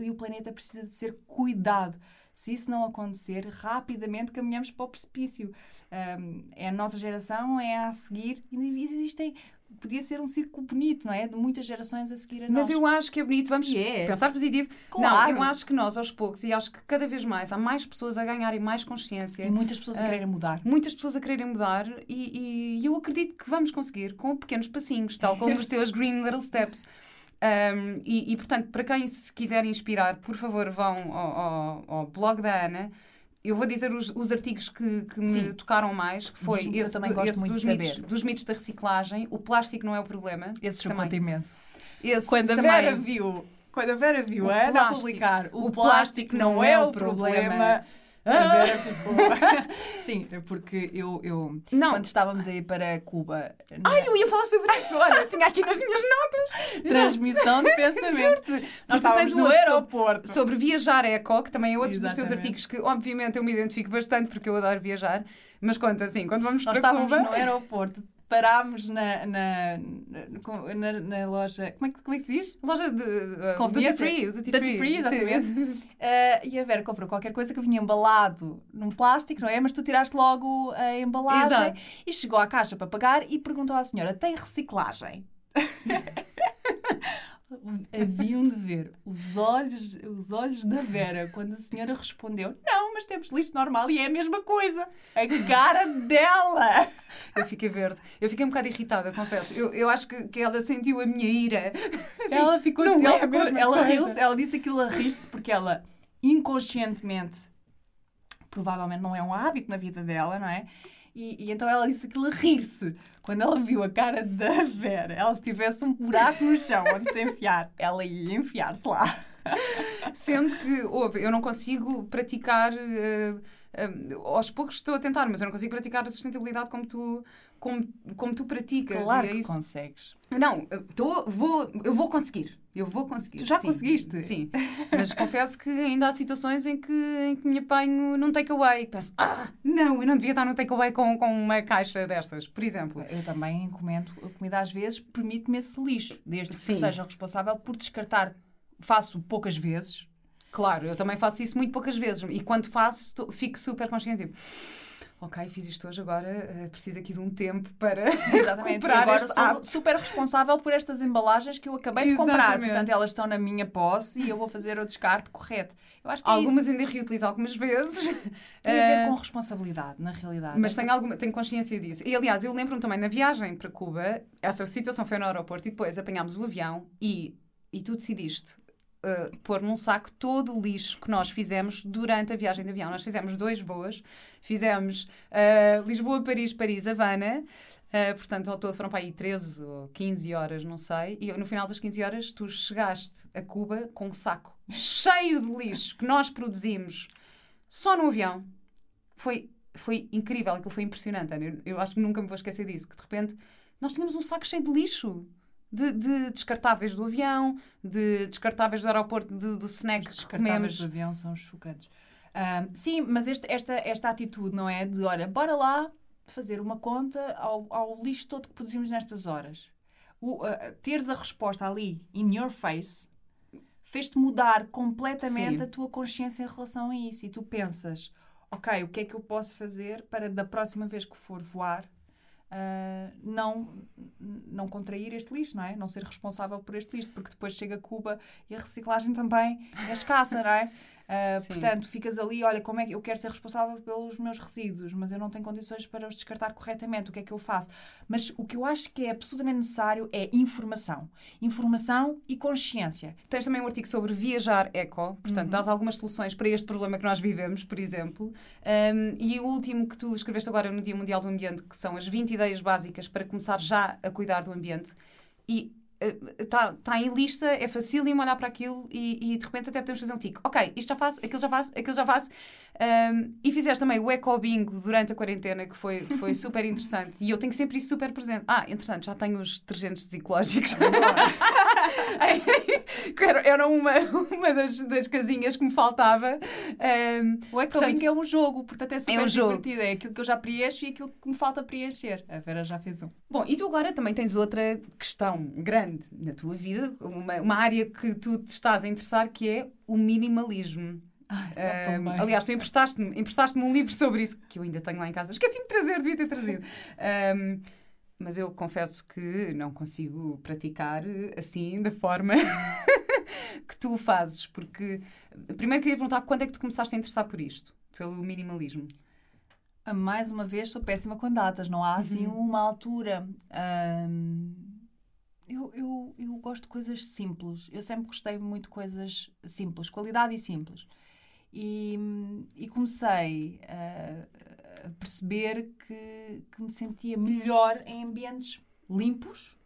S4: e o planeta precisa de ser cuidado. Se isso não acontecer, rapidamente caminhamos para o precipício. Ahm, é a nossa geração, é a seguir. E existem. Podia ser um círculo bonito, não é? De muitas gerações a seguir a nós.
S3: Mas eu acho que é bonito, vamos
S4: E é.
S3: pensar positivo.
S4: Claro.
S3: Não, eu acho que nós, aos poucos, e acho que cada vez mais há mais pessoas a ganharem mais consciência.
S4: E muitas pessoas a
S3: Ah,
S4: quererem mudar.
S3: Muitas pessoas a quererem mudar e, e eu acredito que vamos conseguir com pequenos passinhos, tal como os [LAUGHS] teus Green Little Steps. Um, e, e, portanto, para quem se quiser inspirar, por favor, vão ao, ao, ao blog da Ana. Eu vou dizer os, os artigos que, que me tocaram mais, que foi
S4: Diz-me
S3: esse, do- esse dos, mitos, dos mitos da reciclagem. O plástico não é o problema.
S4: Esse
S3: também.
S4: chocou imenso.
S3: Esse
S4: Quando a
S3: também.
S4: Vera viu, quando a Vera viu
S3: O
S4: a Ana
S3: plástico.
S4: publicar o,
S3: O
S4: plástico não é o problema, a
S3: Ah!
S4: Vera ficou. Sim, é porque eu, eu
S3: Não.
S4: quando estávamos a ir para Cuba, na
S3: Ai, eu ia falar sobre isso. Olha, tinha aqui nas minhas notas. [LAUGHS]
S4: transmissão de [LAUGHS] pensamento, nós estávamos no
S3: outro sobre-
S4: aeroporto.
S3: Sobre viajar eco, que também é outro dos teus
S4: Exatamente.
S3: artigos que, obviamente, eu me identifico bastante porque eu adoro viajar. Mas conta assim, quando vamos
S4: Nós
S3: para
S4: estávamos
S3: Cuba...
S4: no aeroporto, parámos na, na, na, na- loja. Como é, que, como é que se diz?
S3: Loja de uh, duty free, duty,
S4: free,
S3: sim.
S4: exatamente. [LAUGHS] Eh, e a Vera comprou qualquer coisa que vinha embalado num plástico, não é? Mas tu tiraste logo a embalagem
S3: Exato.
S4: e chegou à caixa para pagar e perguntou à senhora: tem reciclagem? [LAUGHS] [LAUGHS] Haviam de ver os olhos, os olhos da Vera quando a senhora respondeu: Não, mas temos lixo normal e é a mesma coisa. A cara dela! [LAUGHS]
S3: Eu fiquei verde. Eu fiquei um bocado irritada, confesso. Eu, eu acho que, que ela sentiu a minha ira. [LAUGHS] Assim,
S4: ela ficou,
S3: não
S4: ela,
S3: é
S4: ficou- ela
S3: coisa.
S4: riu-se, ela disse aquilo a rir-se porque ela inconscientemente, provavelmente não é um hábito na vida dela, não é? E, e então ela disse aquilo a rir-se. Quando ela viu a cara da Vera, ela se tivesse um buraco no chão onde se enfiar, ela ia enfiar-se lá.
S3: Sendo que, houve, eu não consigo praticar. eh, eh, aos poucos estou a tentar, mas eu não consigo praticar a sustentabilidade como tu, como, como tu praticas.
S4: Claro
S3: é
S4: que
S3: isso.
S4: consegues.
S3: Não, eu tô, vou, eu vou conseguir. Eu vou conseguir.
S4: Tu já
S3: sim.
S4: conseguiste?
S3: Sim. [LAUGHS] Mas confesso que ainda há situações em que, em que me apanho num takeaway. Penso, ah, não, eu não devia estar num takeaway com, com uma caixa destas, por exemplo.
S4: Eu também encomendo a comida às vezes, permite-me esse lixo, desde
S3: Sim.
S4: que seja responsável por descartar. Faço poucas vezes,
S3: Claro, eu também faço isso muito poucas vezes. E quando faço, tô- fico super consciente. Tipo, ok, fiz isto hoje, agora eh, preciso aqui de um tempo para [LAUGHS]
S4: Exatamente. E
S3: recuperar
S4: agora
S3: este
S4: sou
S3: hábito.
S4: super responsável por estas embalagens que eu acabei de comprar.
S3: Exatamente.
S4: Portanto, elas estão na minha posse e eu vou fazer o descarte correto. Eu acho que é
S3: Algumas ainda reutilizo algumas vezes.
S4: tem a ver [LAUGHS]
S3: Eh,
S4: com responsabilidade, na realidade.
S3: Mas tenho, alguma, tenho consciência disso. E aliás, eu lembro-me também na viagem para Cuba, essa situação foi no aeroporto e depois apanhámos o avião e, e tu decidiste uh, pôr num saco todo o lixo que nós fizemos durante a viagem de avião. Nós fizemos dois voos, fizemos uh, Lisboa, Paris, Paris, Havana. Uh, portanto, ao todo foram para aí 13 ou 15 horas, não sei. E no final das 15 horas, tu chegaste a Cuba com um saco cheio de lixo que nós produzimos só no avião. Foi, foi incrível, aquilo foi impressionante, Ana. Eu, eu acho que nunca me vou esquecer disso, que de repente nós tínhamos um saco cheio de lixo. De, de descartáveis do avião, de descartáveis do aeroporto, de- do snack
S4: Os descartáveis
S3: comemos.
S4: do avião são chocantes. Ah, sim, mas este- esta, esta atitude, não é? De, olha, bora lá fazer uma conta ao, ao lixo todo que produzimos nestas horas. O, ah, teres a resposta ali, in your face, fez-te mudar completamente
S3: Sim.
S4: a tua consciência em relação a isso. E tu pensas, ok, o que é que eu posso fazer para da próxima vez que for voar ah, não, não contrair este lixo, não é? Não ser responsável por este lixo, porque depois chega a Cuba e a reciclagem também é escassa, não é?
S3: Sim.
S4: portanto, ficas ali, olha, como é que eu quero ser responsável pelos meus resíduos, mas eu não tenho condições para os descartar corretamente, o que é que eu faço? Mas o que eu acho que é absolutamente necessário é informação. Informação e consciência.
S3: Tens também um artigo sobre viajar eco, portanto, dás algumas soluções para este problema que nós vivemos, por exemplo. Um, e o último que tu escreveste agora no Dia Mundial do Ambiente, que são as 20 ideias básicas para começar já a cuidar do ambiente. E está tá em lista, é facílimo olhar para aquilo e, e de repente até podemos fazer um tico. Ok, isto já faço, aquilo já faço, aquilo já faço. Um, e fizeste também o Eco Bingo durante a quarentena, que foi, foi super interessante. E eu tenho sempre isso super presente. Ah, entretanto, já tenho os detergentes ecológicos. [LAUGHS] [LAUGHS] era, uma, uma das, das casinhas que me faltava. Um,
S4: O
S3: Portanto,
S4: é um jogo, portanto é super
S3: um jogo.
S4: divertido. É aquilo que eu já preencho e aquilo que me falta preencher. A Vera já fez um.
S3: Bom, e tu agora também tens outra questão grande na tua vida, uma, uma área que tu te estás a interessar, que é o minimalismo.
S4: Tão
S3: Um, aliás, tu emprestaste-me emprestaste um livro sobre isso, que eu ainda tenho lá em casa. Esqueci-me de trazer, devia ter trazido. [LAUGHS] Um, mas eu confesso que não consigo praticar eh, assim, da forma [LAUGHS] que tu o fazes. Porque, primeiro queria perguntar quando é que tu começaste a interessar por isto, pelo minimalismo?
S4: Ah, Mais uma vez, sou péssima com datas. Não há assim
S3: Uhum.
S4: uma altura. Ahm, Eu, eu, eu gosto de coisas simples. Eu sempre gostei muito de coisas simples, qualidade e simples. E, e comecei a, a perceber que, que me sentia melhor em ambientes limpos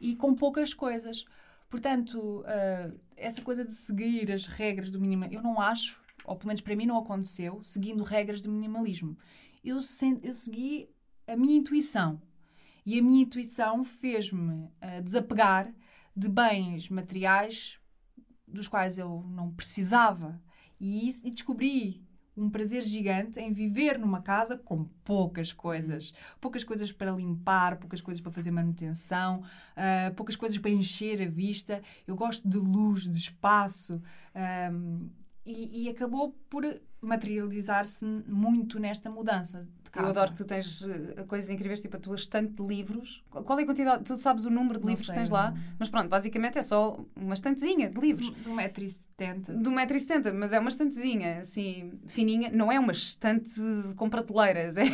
S4: e com poucas coisas. Portanto, uh, essa coisa de seguir as regras do minimalismo, eu não acho, ou pelo menos para mim não aconteceu, seguindo regras de minimalismo. Eu, eu segui a minha intuição. E a minha intuição fez-me uh, desapegar de bens materiais dos quais eu não precisava. E, isso, e descobri um prazer gigante em viver numa casa com poucas coisas. Poucas coisas para limpar, poucas coisas para fazer manutenção, uh, poucas coisas para encher a vista. Eu gosto de luz, de espaço. Um, e, e acabou por materializar-se muito nesta mudança de casa.
S3: Eu adoro que tu tens uh, coisas incríveis, tipo a tua estante de livros. Qual é a quantidade? Tu sabes o número de não livros sei, que tens lá? Mas pronto, basicamente é só uma estantezinha de livros.
S4: De 1,70m.
S3: De 1,70m, mas é uma estantezinha, assim, fininha. Não é uma estante com prateleiras, [LAUGHS] é,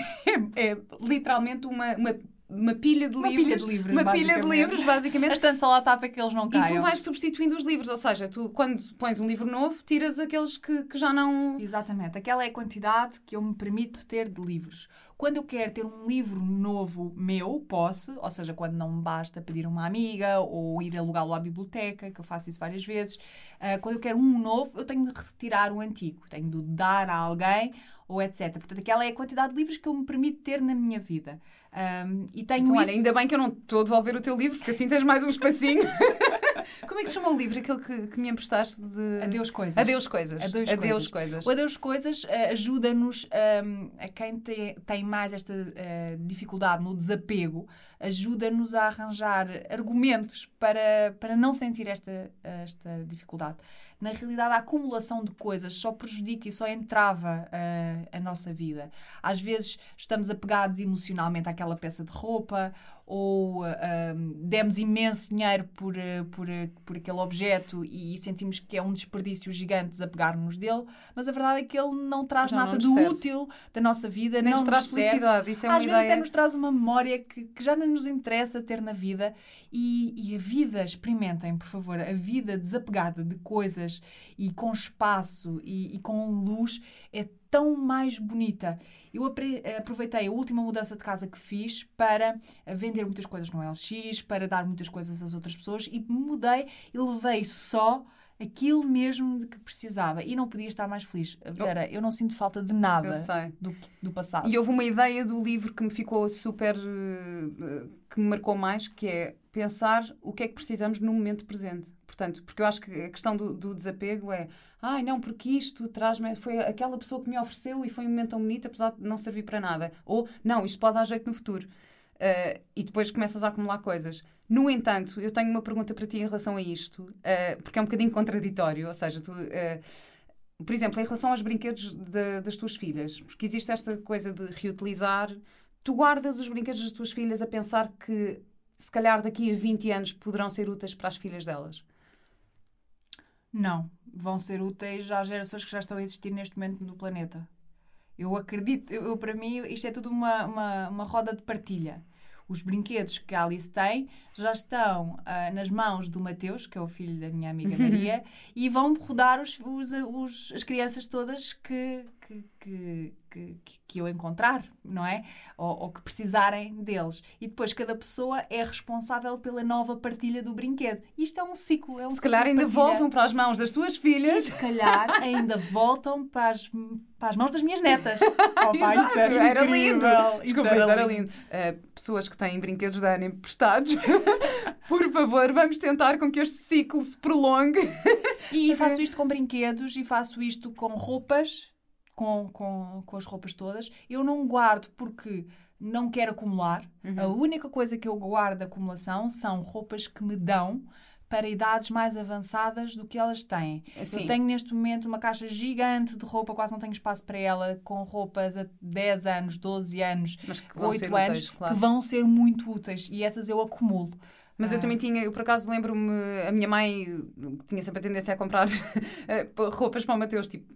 S3: é, é literalmente uma, uma uma pilha de
S4: uma
S3: livros.
S4: Pilha de livros
S3: uma pilha de livros, basicamente.
S4: Bastante só lá está para que eles não caiam.
S3: E tu vais substituindo os livros, ou seja, tu quando pões um livro novo, tiras aqueles que, que já não.
S4: Exatamente. Aquela é a quantidade que eu me permito ter de livros. Quando eu quero ter um livro novo meu, posso, ou seja, quando não me basta pedir uma amiga ou ir alugá-lo à biblioteca, que eu faço isso várias vezes. Uh, quando eu quero um novo, eu tenho de retirar o antigo, tenho de dar a alguém ou etc. Portanto, aquela é a quantidade de livros que eu me permito ter na minha vida. Um, e tenho
S3: então,
S4: isso...
S3: olha, ainda bem que eu não estou a devolver o teu livro, porque assim tens mais um espacinho. [LAUGHS] Como é que se chama o livro, aquele que, que me emprestaste de...
S4: Adeus Coisas.
S3: Adeus Coisas.
S4: Adeus, Adeus Coisas. coisas. O Adeus Coisas uh, ajuda-nos, um, a quem te, tem mais esta uh, dificuldade no desapego, ajuda-nos a arranjar argumentos para, para não sentir esta, esta dificuldade na realidade a acumulação de coisas só prejudica e só entrava uh, a nossa vida. Às vezes estamos apegados emocionalmente àquela peça de roupa ou uh, demos imenso dinheiro por, uh, por, uh, por aquele objeto e sentimos que é um desperdício gigante desapegar-nos dele, mas a verdade é que ele não traz já nada do útil da nossa vida,
S3: Nem
S4: não
S3: nos traz felicidade. Isso é uma
S4: Às
S3: ideia...
S4: vezes até nos traz uma memória que, que já não nos interessa ter na vida e, e a vida, experimentem, por favor, a vida desapegada de coisas e com espaço e, e com luz é tão mais bonita. Eu aproveitei a última mudança de casa que fiz para vender muitas coisas no LX, para dar muitas coisas às outras pessoas e mudei e levei só aquilo mesmo de que precisava e não podia estar mais feliz. Vera, eu não sinto falta de nada do, do passado.
S3: E houve uma ideia do livro que me ficou super. Eh, que me marcou mais, que é pensar o que é que precisamos no momento presente. Portanto, porque eu acho que a questão do, do desapego é ai não, porque isto traz-me. Foi aquela pessoa que me ofereceu e foi um momento tão bonito, apesar de não servir para nada. Ou não, isto pode dar jeito no futuro. Uh, e depois começas a acumular coisas. No entanto, eu tenho uma pergunta para ti em relação a isto, uh, porque é um bocadinho contraditório. Ou seja, tu. Uh, por exemplo, em relação aos brinquedos de, das tuas filhas, porque existe esta coisa de reutilizar, tu guardas os brinquedos das tuas filhas a pensar que se calhar daqui a 20 anos poderão ser úteis para as filhas delas?
S4: Não, vão ser úteis às gerações que já estão a existir neste momento no planeta. Eu acredito, eu, para mim, isto é tudo uma, uma, uma roda de partilha os brinquedos que a Alice tem já estão uh, nas mãos do Mateus, que é o filho da minha amiga Maria, e vão rodar os, os, os, as crianças todas que, que, que, que, que eu encontrar, não é? Ou, ou, que precisarem deles. E depois cada pessoa é responsável pela nova partilha do brinquedo. Isto é um ciclo. É um
S3: se calhar ainda voltam para as mãos das tuas filhas.
S4: E se calhar ainda voltam para as, para as mãos das minhas netas. [LAUGHS]
S3: oh, pai, isso era, era lindo. Desculpa, isso era, era lindo. Uh, pessoas que têm brinquedos da Ana emprestados, [LAUGHS] por favor, vamos tentar com que este ciclo se prolongue.
S4: E [LAUGHS] faço isto com brinquedos e faço isto com roupas com, com, com as roupas todas. Eu não guardo porque não quero acumular. Uhum. A única coisa que eu guardo de acumulação são roupas que me dão para idades mais avançadas do que elas têm. Assim. Eu tenho neste momento uma caixa gigante de roupa, quase não tenho espaço para ela, com roupas a 10 anos, 12 anos, Mas que 8 anos, úteis, claro. que vão ser muito úteis e essas eu acumulo.
S3: Mas ah. eu também tinha, eu por acaso lembro-me, a minha mãe tinha sempre a tendência a comprar [LAUGHS] roupas para o Mateus, tipo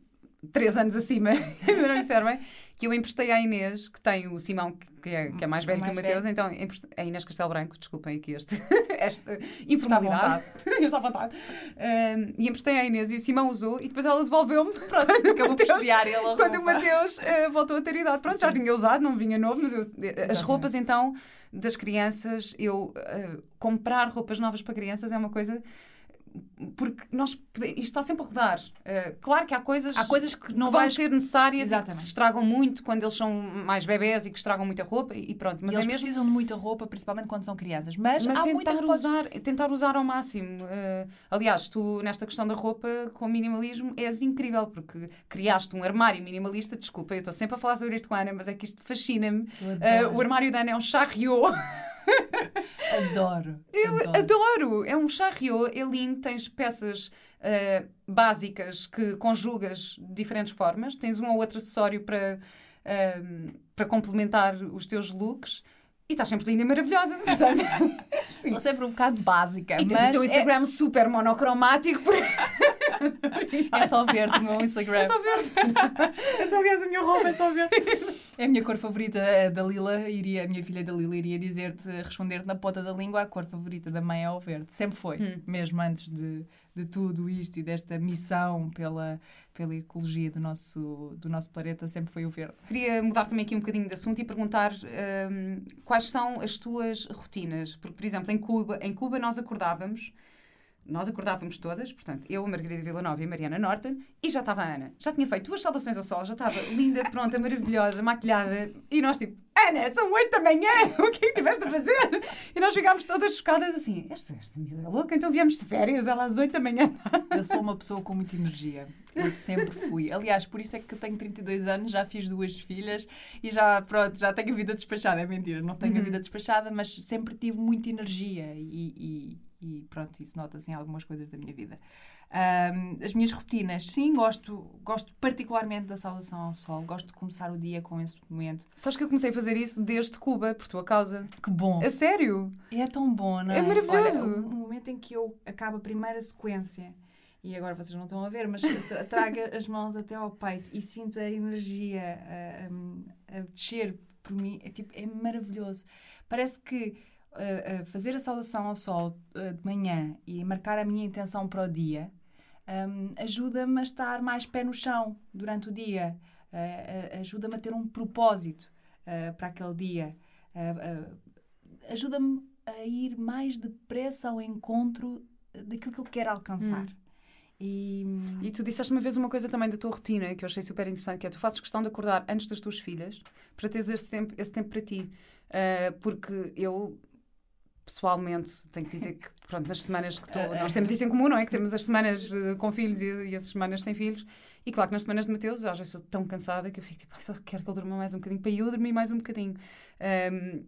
S3: três anos acima, [LAUGHS] ainda não bem, que eu emprestei à Inês, que tem o Simão, que é, que é mais velho
S4: Mais
S3: que o Mateus,
S4: velho.
S3: então a Inês Castelo Branco, desculpem aqui este, [LAUGHS] esta informalidade. Está [LAUGHS] à vontade. Um, e emprestei à Inês e o Simão usou e depois ela devolveu-me. Pronto,
S4: Acabou por estudiar ele a roupa.
S3: quando o Mateus eh, voltou a ter idade. Pronto, já
S4: Sim.
S3: tinha usado, não vinha novo, mas eu- as roupas então das crianças, eu eh, comprar roupas novas para crianças é uma coisa porque nós pode- isto está sempre a rodar. Eh, claro que há coisas,
S4: Há coisas que não
S3: vão
S4: vais-
S3: ser necessárias e que
S4: Exatamente.
S3: se estragam muito quando eles são mais bebés e que estragam muita roupa e pronto. Mas
S4: E
S3: é
S4: eles
S3: mesmo
S4: precisam de muita roupa, principalmente quando são crianças. Mas,
S3: mas
S4: há muita
S3: tentar
S4: que pode-
S3: usar, tentar usar ao máximo. Eh, aliás, tu, nesta questão da roupa, com o minimalismo, és incrível, porque criaste um armário minimalista. Desculpa, eu estou sempre a falar sobre isto com a Ana, mas é que isto fascina-me.
S4: Adoro.
S3: o armário da Ana é um charriot. [LAUGHS] [LAUGHS]
S4: Adoro.
S3: Eu
S4: adoro.
S3: adoro! É um charriot, é lindo, tens peças eh, básicas que conjugas de diferentes formas, tens um ou outro acessório para, eh, para complementar os teus looks e estás sempre linda e maravilhosa. [LAUGHS] Portanto.
S4: Estou sempre um bocado básica,
S3: E tens
S4: mas
S3: o teu
S4: é-
S3: Instagram super monocromático. Porque... [LAUGHS]
S4: é, só verde o meu Instagram.
S3: É só verde. [LAUGHS]
S4: Aliás, a minha roupa é só verde. É a minha cor favorita a da Lila, iria, a minha filha da Lila iria dizer-te, responder-te na ponta da língua, a cor favorita da mãe é o verde. Sempre foi,
S3: Hum.
S4: mesmo antes de, de tudo isto e desta missão pela, pela ecologia do nosso, do nosso planeta, sempre foi o verde.
S3: Queria mudar também aqui um bocadinho de assunto e perguntar hum, quais são as tuas rotinas. Porque, por exemplo, em Cuba, em Cuba nós acordávamos, nós acordávamos todas, portanto, eu, a Margarida Villanova e a Mariana Norton, e já estava a Ana. Já tinha feito duas saudações ao sol, já estava linda, pronta, [LAUGHS] maravilhosa, maquilhada, e nós tipo, Ana, são oito da manhã, [LAUGHS] o que é que tiveste a fazer? E nós ficámos todas chocadas assim, esta, esta miúda é louca, então viemos de férias, ela às oito da manhã. [LAUGHS]
S4: Eu sou uma pessoa com muita energia. Eu sempre fui. Aliás, por isso é que tenho 32 anos, já fiz duas filhas e já, pronto, já tenho a vida despachada. É mentira, não tenho a vida despachada, mas sempre tive muita energia e, e, e pronto, isso nota-se em algumas coisas da minha vida. Ahm, as minhas rotinas, sim, gosto, gosto particularmente da saudação ao sol, gosto de começar o dia com esse momento.
S3: Sabes que eu comecei a fazer isso desde Cuba, por tua causa.
S4: Que bom!
S3: A sério?
S4: É tão bom, não é?
S3: É maravilhoso.
S4: Olha, o momento em que eu acabo a primeira sequência, e agora vocês não estão a ver, mas tra- trago as mãos até ao peito e sinto a energia a, a- a descer por mim, é, tipo, é maravilhoso. Parece que uh, uh, fazer a saudação ao sol uh, de manhã e marcar a minha intenção para o dia um, ajuda-me a estar mais pé no chão durante o dia, uh, uh, ajuda-me a ter um propósito uh, para aquele dia. Uh, uh, ajuda-me a ir mais depressa ao encontro daquilo que eu quero alcançar. E,
S3: E tu disseste uma vez uma coisa também da tua rotina que eu achei super interessante, que é tu fazes questão de acordar antes das tuas filhas para teres esse tempo, esse tempo para ti. Ah, porque eu, pessoalmente, tenho que dizer que, pronto, nas semanas que estou... [LAUGHS] Nós temos isso em comum, não é? Que temos as semanas eh, com filhos e, e as semanas sem filhos. E claro que nas semanas de Mateus, eu às vezes sou tão cansada que eu fico tipo, "Ai, só quero que ele durma mais um bocadinho para eu dormir mais um bocadinho. Ahm,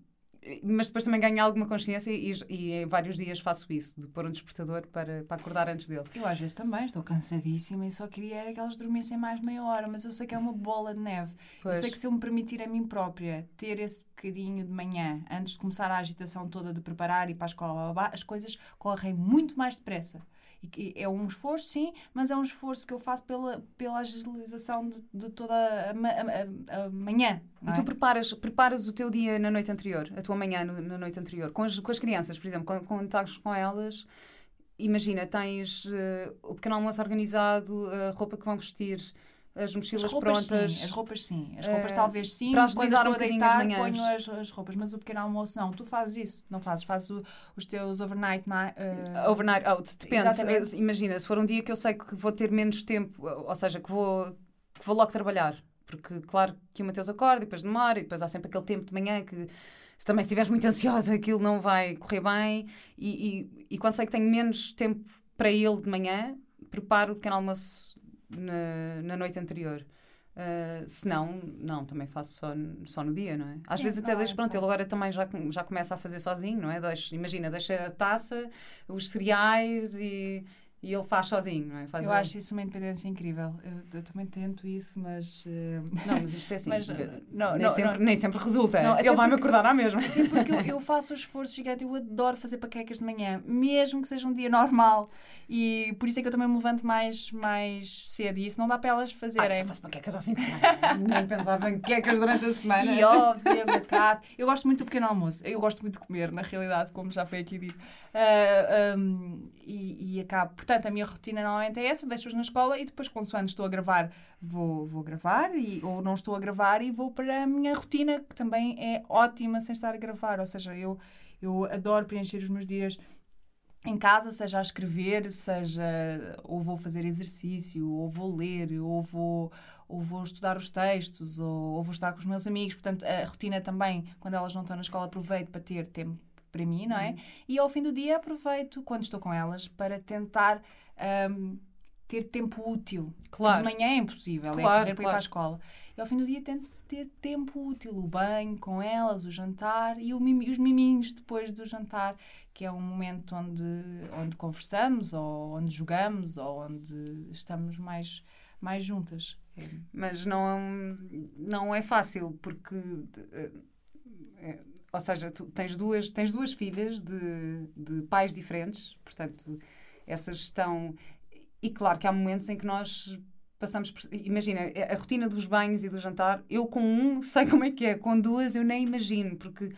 S3: mas depois também ganho alguma consciência e, e em vários dias faço isso, de pôr um despertador para, para acordar antes dele.
S4: eu às vezes também estou cansadíssima e só queria que elas dormissem mais meia hora, mas eu sei que é uma bola de neve.
S3: Pois.
S4: Eu sei que se eu me permitir a mim própria ter esse bocadinho de manhã, antes de começar a agitação toda de preparar e para a escola, blá, blá, blá, as coisas correm muito mais depressa. E é um esforço, sim, mas é um esforço que eu faço pela, pela agilização de, de toda a, a- a- a manhã. não
S3: E tu
S4: é?
S3: preparas, preparas o teu dia na noite anterior, a tua manhã no- na noite anterior, com as, com as crianças, por exemplo, quando, quando estás com elas, imagina, tens eh, o pequeno almoço organizado, a roupa que vão vestir, as mochilas
S4: As roupas,
S3: prontas.
S4: sim. As roupas, sim. As roupas,
S3: Eh,
S4: talvez, sim.
S3: para
S4: Quando estou
S3: um
S4: a deitar, ponho as, as roupas. Mas o pequeno almoço, não. Tu fazes isso. Não fazes. Fazes o- os teus overnight... ni- eh,
S3: Overnight out, depende.
S4: Exatamente.
S3: Imagina, se for um dia que eu sei que vou ter menos tempo, ou seja, que vou, que vou logo trabalhar, porque claro que o Mateus acorda e depois demora, e depois há sempre aquele tempo de manhã que se também estiveres muito [LAUGHS] ansiosa aquilo não vai correr bem, e, e, e quando sei que tenho menos tempo para ele de manhã, preparo o pequeno almoço na, na noite anterior. Uh, se não, não, também faço só, só no dia, não é? Às
S4: Sim,
S3: vezes até deixo, pronto, ele agora também já, já começa a fazer sozinho, não é? Deixo, imagina, deixa a taça, os cereais e, e ele faz sozinho, não é? Faz
S4: eu
S3: ele.
S4: acho isso uma independência incrível. Eu, eu também tento isso, mas. eh,
S3: Não, mas isto é assim. [LAUGHS]
S4: Mas, não,
S3: nem,
S4: não,
S3: sempre,
S4: não.
S3: nem sempre resulta.
S4: Não,
S3: ele vai-me acordar à mesma.
S4: Porque eu, eu faço o esforço gigante, eu adoro fazer paquecas de manhã, mesmo que seja um dia normal. E por isso é que eu também me levanto mais, mais cedo. E isso não dá para elas
S3: Ah,
S4: fazerem.
S3: eu faço panquecas ao fim de semana. [LAUGHS] Nem pensava em panquecas durante a semana.
S4: E ovos e abacate. Eu gosto muito do pequeno almoço. Eu gosto muito de comer, na realidade, como já foi aqui dito. Ah, um, e, e acabo. Portanto, a minha rotina normalmente é essa: deixo-os na escola e depois, consoante estou a gravar, vou, vou gravar, e, ou não estou a gravar e vou para a minha rotina, que também é ótima sem estar a gravar. Ou seja, eu, eu adoro preencher os meus dias em casa, seja a escrever, seja ou vou fazer exercício, ou vou ler, ou vou, ou vou estudar os textos, ou, ou vou estar com os meus amigos. Portanto, a rotina também, quando elas não estão na escola, aproveito para ter tempo para mim, não é? E ao fim do dia aproveito, quando estou com elas, para tentar hum, ter tempo útil.
S3: Claro.
S4: De manhã é impossível,
S3: Claro,
S4: é correr para ir
S3: claro.
S4: para a escola. E ao fim do dia tento ter tempo útil, o banho com elas, o jantar e o mimi- os miminhos depois do jantar, que é um momento onde, onde conversamos, ou onde jogamos, ou onde estamos mais, mais juntas. É-
S3: Mas não, não é fácil, porque. eh, ou seja, tu tens duas, tens duas filhas de, de pais diferentes, portanto, essas estão. E claro que há momentos em que nós passamos por. Imagina, a rotina dos banhos e do jantar, eu com um sei como é que é, com duas eu nem imagino, porque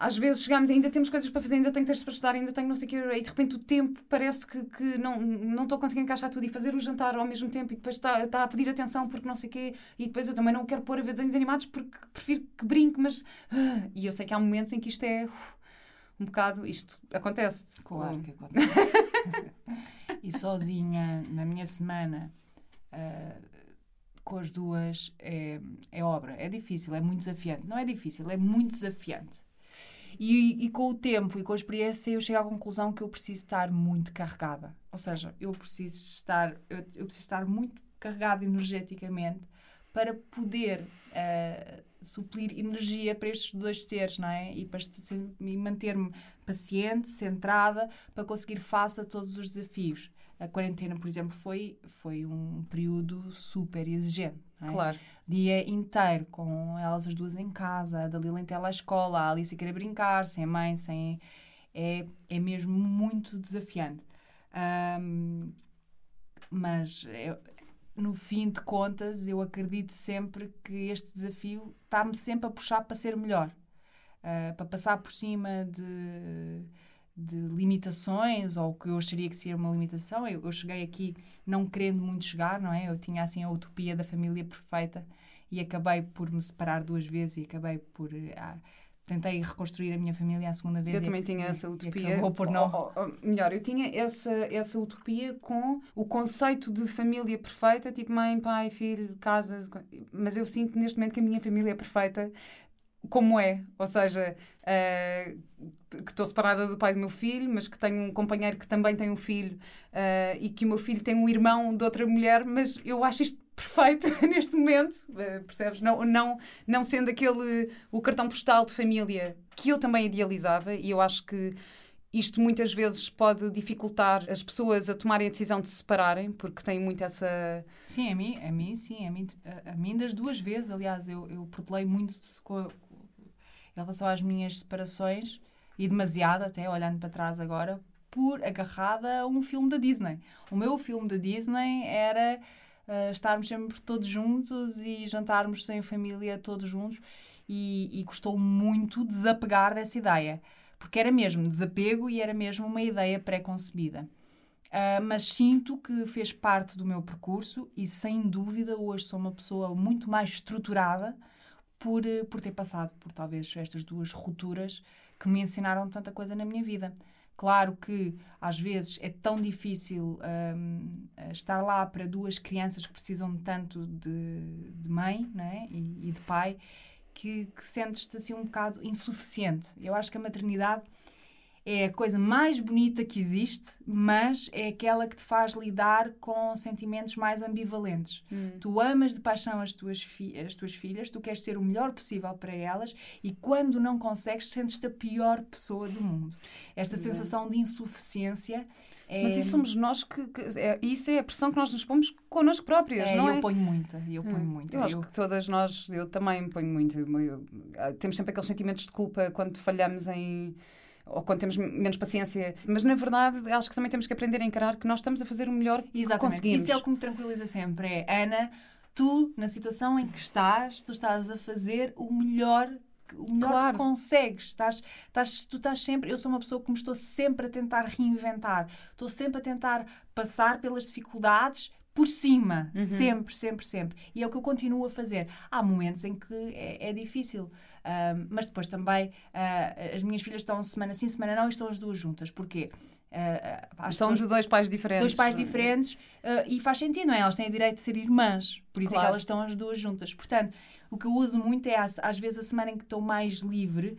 S3: às vezes chegamos e ainda temos coisas para fazer, ainda tenho textos para estudar, ainda tenho não sei o quê, e de repente o tempo parece que, que não, não estou conseguindo encaixar tudo e fazer o jantar ao mesmo tempo e depois está, está a pedir atenção porque não sei o quê, e depois eu também não quero pôr a ver desenhos animados porque prefiro que brinque, mas. ah, e eu sei que há momentos em que isto é uf, um bocado. Isto acontece.
S4: Claro que acontece. [LAUGHS] e sozinha, na minha semana, ah, com as duas, é, é obra. É difícil, é muito desafiante. Não é difícil, é muito desafiante. E, e com o tempo e com a experiência, eu chego à conclusão que eu preciso estar muito carregada. Ou seja, eu preciso estar, eu, eu preciso estar muito carregada energeticamente para poder ah, suplir energia para estes dois seres, não é? E, para manter-me paciente, centrada, para conseguir face a todos os desafios. A quarentena, por exemplo, foi, foi um período super exigente. é?
S3: Claro.
S4: Dia inteiro, com elas as duas em casa, a Dalila em escola, a Alice a querer brincar, sem mãe, sem... É, é mesmo muito desafiante. Ahm, mas eu- no fim de contas, eu acredito sempre que este desafio está-me sempre a puxar para ser melhor, Ah, para passar por cima de, de limitações ou que eu acharia que seria uma limitação. Eu, eu cheguei aqui não querendo muito chegar, não é? Eu tinha assim a utopia da família perfeita e acabei por me separar duas vezes e acabei por. ah, tentei reconstruir a minha família a segunda vez.
S3: Eu
S4: e-
S3: também tinha essa utopia.
S4: acabou por não.
S3: Ou- ou- ou, melhor, eu tinha essa, essa utopia com o conceito de família perfeita, tipo mãe, pai, filho, casa. Mas eu sinto neste momento que a minha família é perfeita como é. Ou seja, eh, que estou separada do pai do meu filho, mas que tenho um companheiro que também tem um filho eh, e que o meu filho tem um irmão de outra mulher, mas eu acho isto [LAUGHS] perfeito [LAUGHS] neste momento, eh, percebes? Não, não, não sendo aquele o cartão postal de família que eu também idealizava e eu acho que isto muitas vezes pode dificultar as pessoas a tomarem a decisão de se separarem, porque têm muito essa.
S4: Sim, a mim, a mim sim, a mim, a, a mim das duas vezes, aliás, eu, eu protelei muito com, em relação às minhas separações, e demasiado até, olhando para trás agora, por agarrada a um filme da Disney. O meu filme da Disney era ah, estarmos sempre todos juntos e jantarmos sem família todos juntos, e, e custou muito desapegar dessa ideia, porque era mesmo desapego e era mesmo uma ideia pré-concebida. Uh, mas sinto que fez parte do meu percurso e, sem dúvida, hoje sou uma pessoa muito mais estruturada por, eh, por ter passado por talvez estas duas rupturas que me ensinaram tanta coisa na minha vida. Claro que às vezes é tão difícil um, estar lá para duas crianças que precisam tanto de, de mãe né? e, e de pai que, que sentes-te assim um bocado insuficiente. Eu acho que a maternidade é a coisa mais bonita que existe, mas é aquela que te faz lidar com sentimentos mais ambivalentes. Tu amas de paixão as tuas, as tuas filhas, tu queres ser o melhor possível para elas e quando não consegues, sentes-te a pior pessoa do mundo. Esta sensação de insuficiência É,
S3: Mas isso somos nós que. que é, isso é a pressão que nós nos pomos connosco próprias,
S4: é,
S3: não
S4: eu
S3: é?
S4: ponho muita, eu ponho
S3: Hum,
S4: muita.
S3: Eu acho
S4: Eu-
S3: que todas nós, eu também ponho muito. eu- temos sempre aqueles sentimentos de culpa quando falhamos em. Ou quando temos menos paciência. Mas na verdade, acho que também temos que aprender a encarar que nós estamos a fazer o melhor que
S4: Exatamente.
S3: conseguimos.
S4: Isso é o que me tranquiliza sempre. É, Ana, tu, na situação em que estás, tu estás a fazer o melhor o melhor
S3: Claro.
S4: que consegues. Estás, estás, tu estás sempre. Eu sou uma pessoa que me estou sempre a tentar reinventar. Estou sempre a tentar passar pelas dificuldades por cima.
S3: Uhum.
S4: Sempre, sempre, sempre. E é o que eu continuo a fazer. Há momentos em que é, é difícil. Mas depois também ah, as minhas filhas estão semana sim, semana não e estão as duas juntas. Porquê? As
S3: São de dois pais diferentes.
S4: dois pais diferentes uh, e faz sentido, não é? Elas têm o direito de ser irmãs, por isso é
S3: Claro.
S4: que elas estão as duas juntas. Portanto, o que eu uso muito é, às, às vezes, a semana em que estou mais livre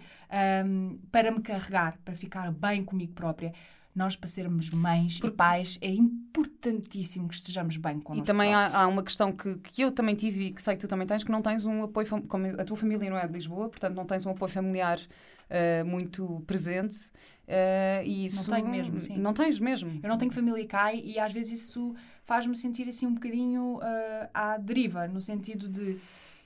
S4: um, para me carregar, para ficar bem comigo própria. Nós, para sermos mães e pais, é importantíssimo que estejamos bem
S3: E
S4: connosco
S3: também
S4: próprios.
S3: há, há uma questão que, que eu também tive e que sei que tu também tens, que não tens um apoio, como a tua família não é de Lisboa, portanto não tens um apoio familiar eh, muito presente. eh, e isso,
S4: tenho mesmo, sim.
S3: Não tens mesmo.
S4: Eu não tenho família cá e às vezes isso faz-me sentir assim um bocadinho uh, à deriva, no sentido de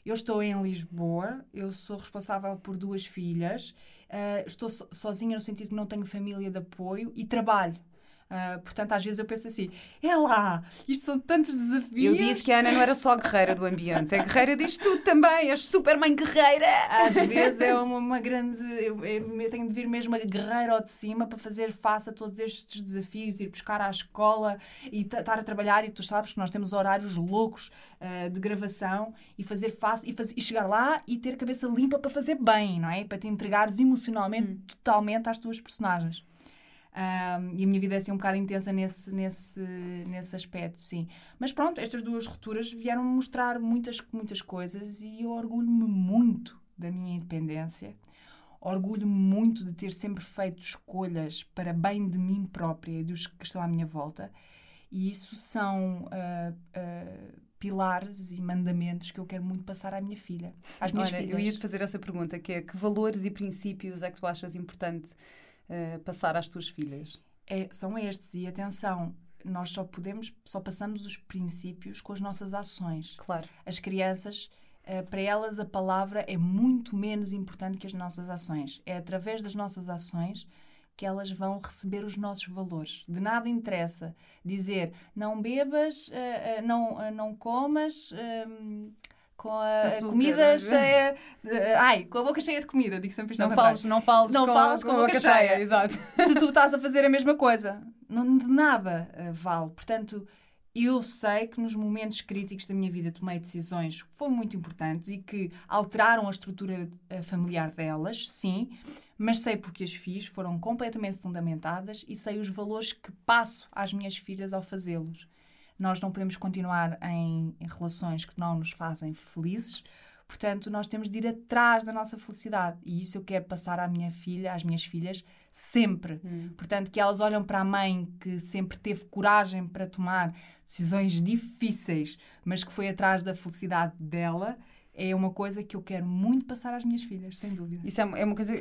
S4: eu estou em Lisboa, eu sou responsável por duas filhas, uh, estou so- sozinha no sentido que não tenho família de apoio e trabalho. Uh, portanto, às vezes eu penso assim: é lá, isto são tantos desafios.
S3: Eu disse que a Ana não era só guerreira do ambiente, é guerreira disto tudo também, és super mãe guerreira.
S4: Às vezes é uma, uma grande. Eu, eu- tenho de vir mesmo a guerreira ao de cima para fazer face a todos estes desafios, ir buscar à escola e ta- estar a trabalhar. E tu sabes que nós temos horários loucos ah, de gravação e fazer face e, faz- e chegar lá e ter a cabeça limpa para fazer bem, não é? Para te entregares emocionalmente totalmente às tuas personagens. Um, e a minha vida é assim um bocado intensa nesse, nesse, nesse aspecto, sim. Mas pronto, estas duas rupturas vieram mostrar muitas, muitas coisas e eu orgulho-me muito da minha independência. Orgulho-me muito de ter sempre feito escolhas para bem de mim própria e dos que estão à minha volta. E isso são ah, ah, pilares e mandamentos que eu quero muito passar à minha filha. Às minhas
S3: Olha,
S4: filhas.
S3: eu ia te fazer essa pergunta, que é que valores e princípios é que tu achas importante eh, passar às tuas filhas?
S4: é- são estes. E atenção, nós só podemos, só passamos os princípios com as nossas ações.
S3: Claro.
S4: As crianças, eh, para elas, a palavra é muito menos importante que as nossas ações. É através das nossas ações que elas vão receber os nossos valores. De nada interessa dizer não bebas, eh, eh, não, não comas. Com a,
S3: Açúcar,
S4: comida
S3: é?
S4: cheia. de- ai, com a boca cheia de comida, digo sempre isto
S3: Não
S4: ao
S3: fales, não fales,
S4: Não
S3: com,
S4: fales
S3: com a boca cheia. Exato.
S4: se tu [LAUGHS] estás a fazer a mesma coisa. Não, de nada eh, vale. Portanto, eu sei que nos momentos críticos da minha vida tomei decisões que foram muito importantes e que alteraram a estrutura eh, familiar delas, sim, mas sei porque as fiz, foram completamente fundamentadas e sei os valores que passo às minhas filhas ao fazê-los. Nós não podemos continuar em, em relações que não nos fazem felizes, portanto, nós temos de ir atrás da nossa felicidade e isso eu quero passar à minha filha, às minhas filhas, sempre. Portanto, que elas olham para a mãe que sempre teve coragem para tomar decisões difíceis, mas que foi atrás da felicidade dela, é uma coisa que eu quero muito passar às minhas filhas, sem dúvida.
S3: Isso é, uma- é uma coisa,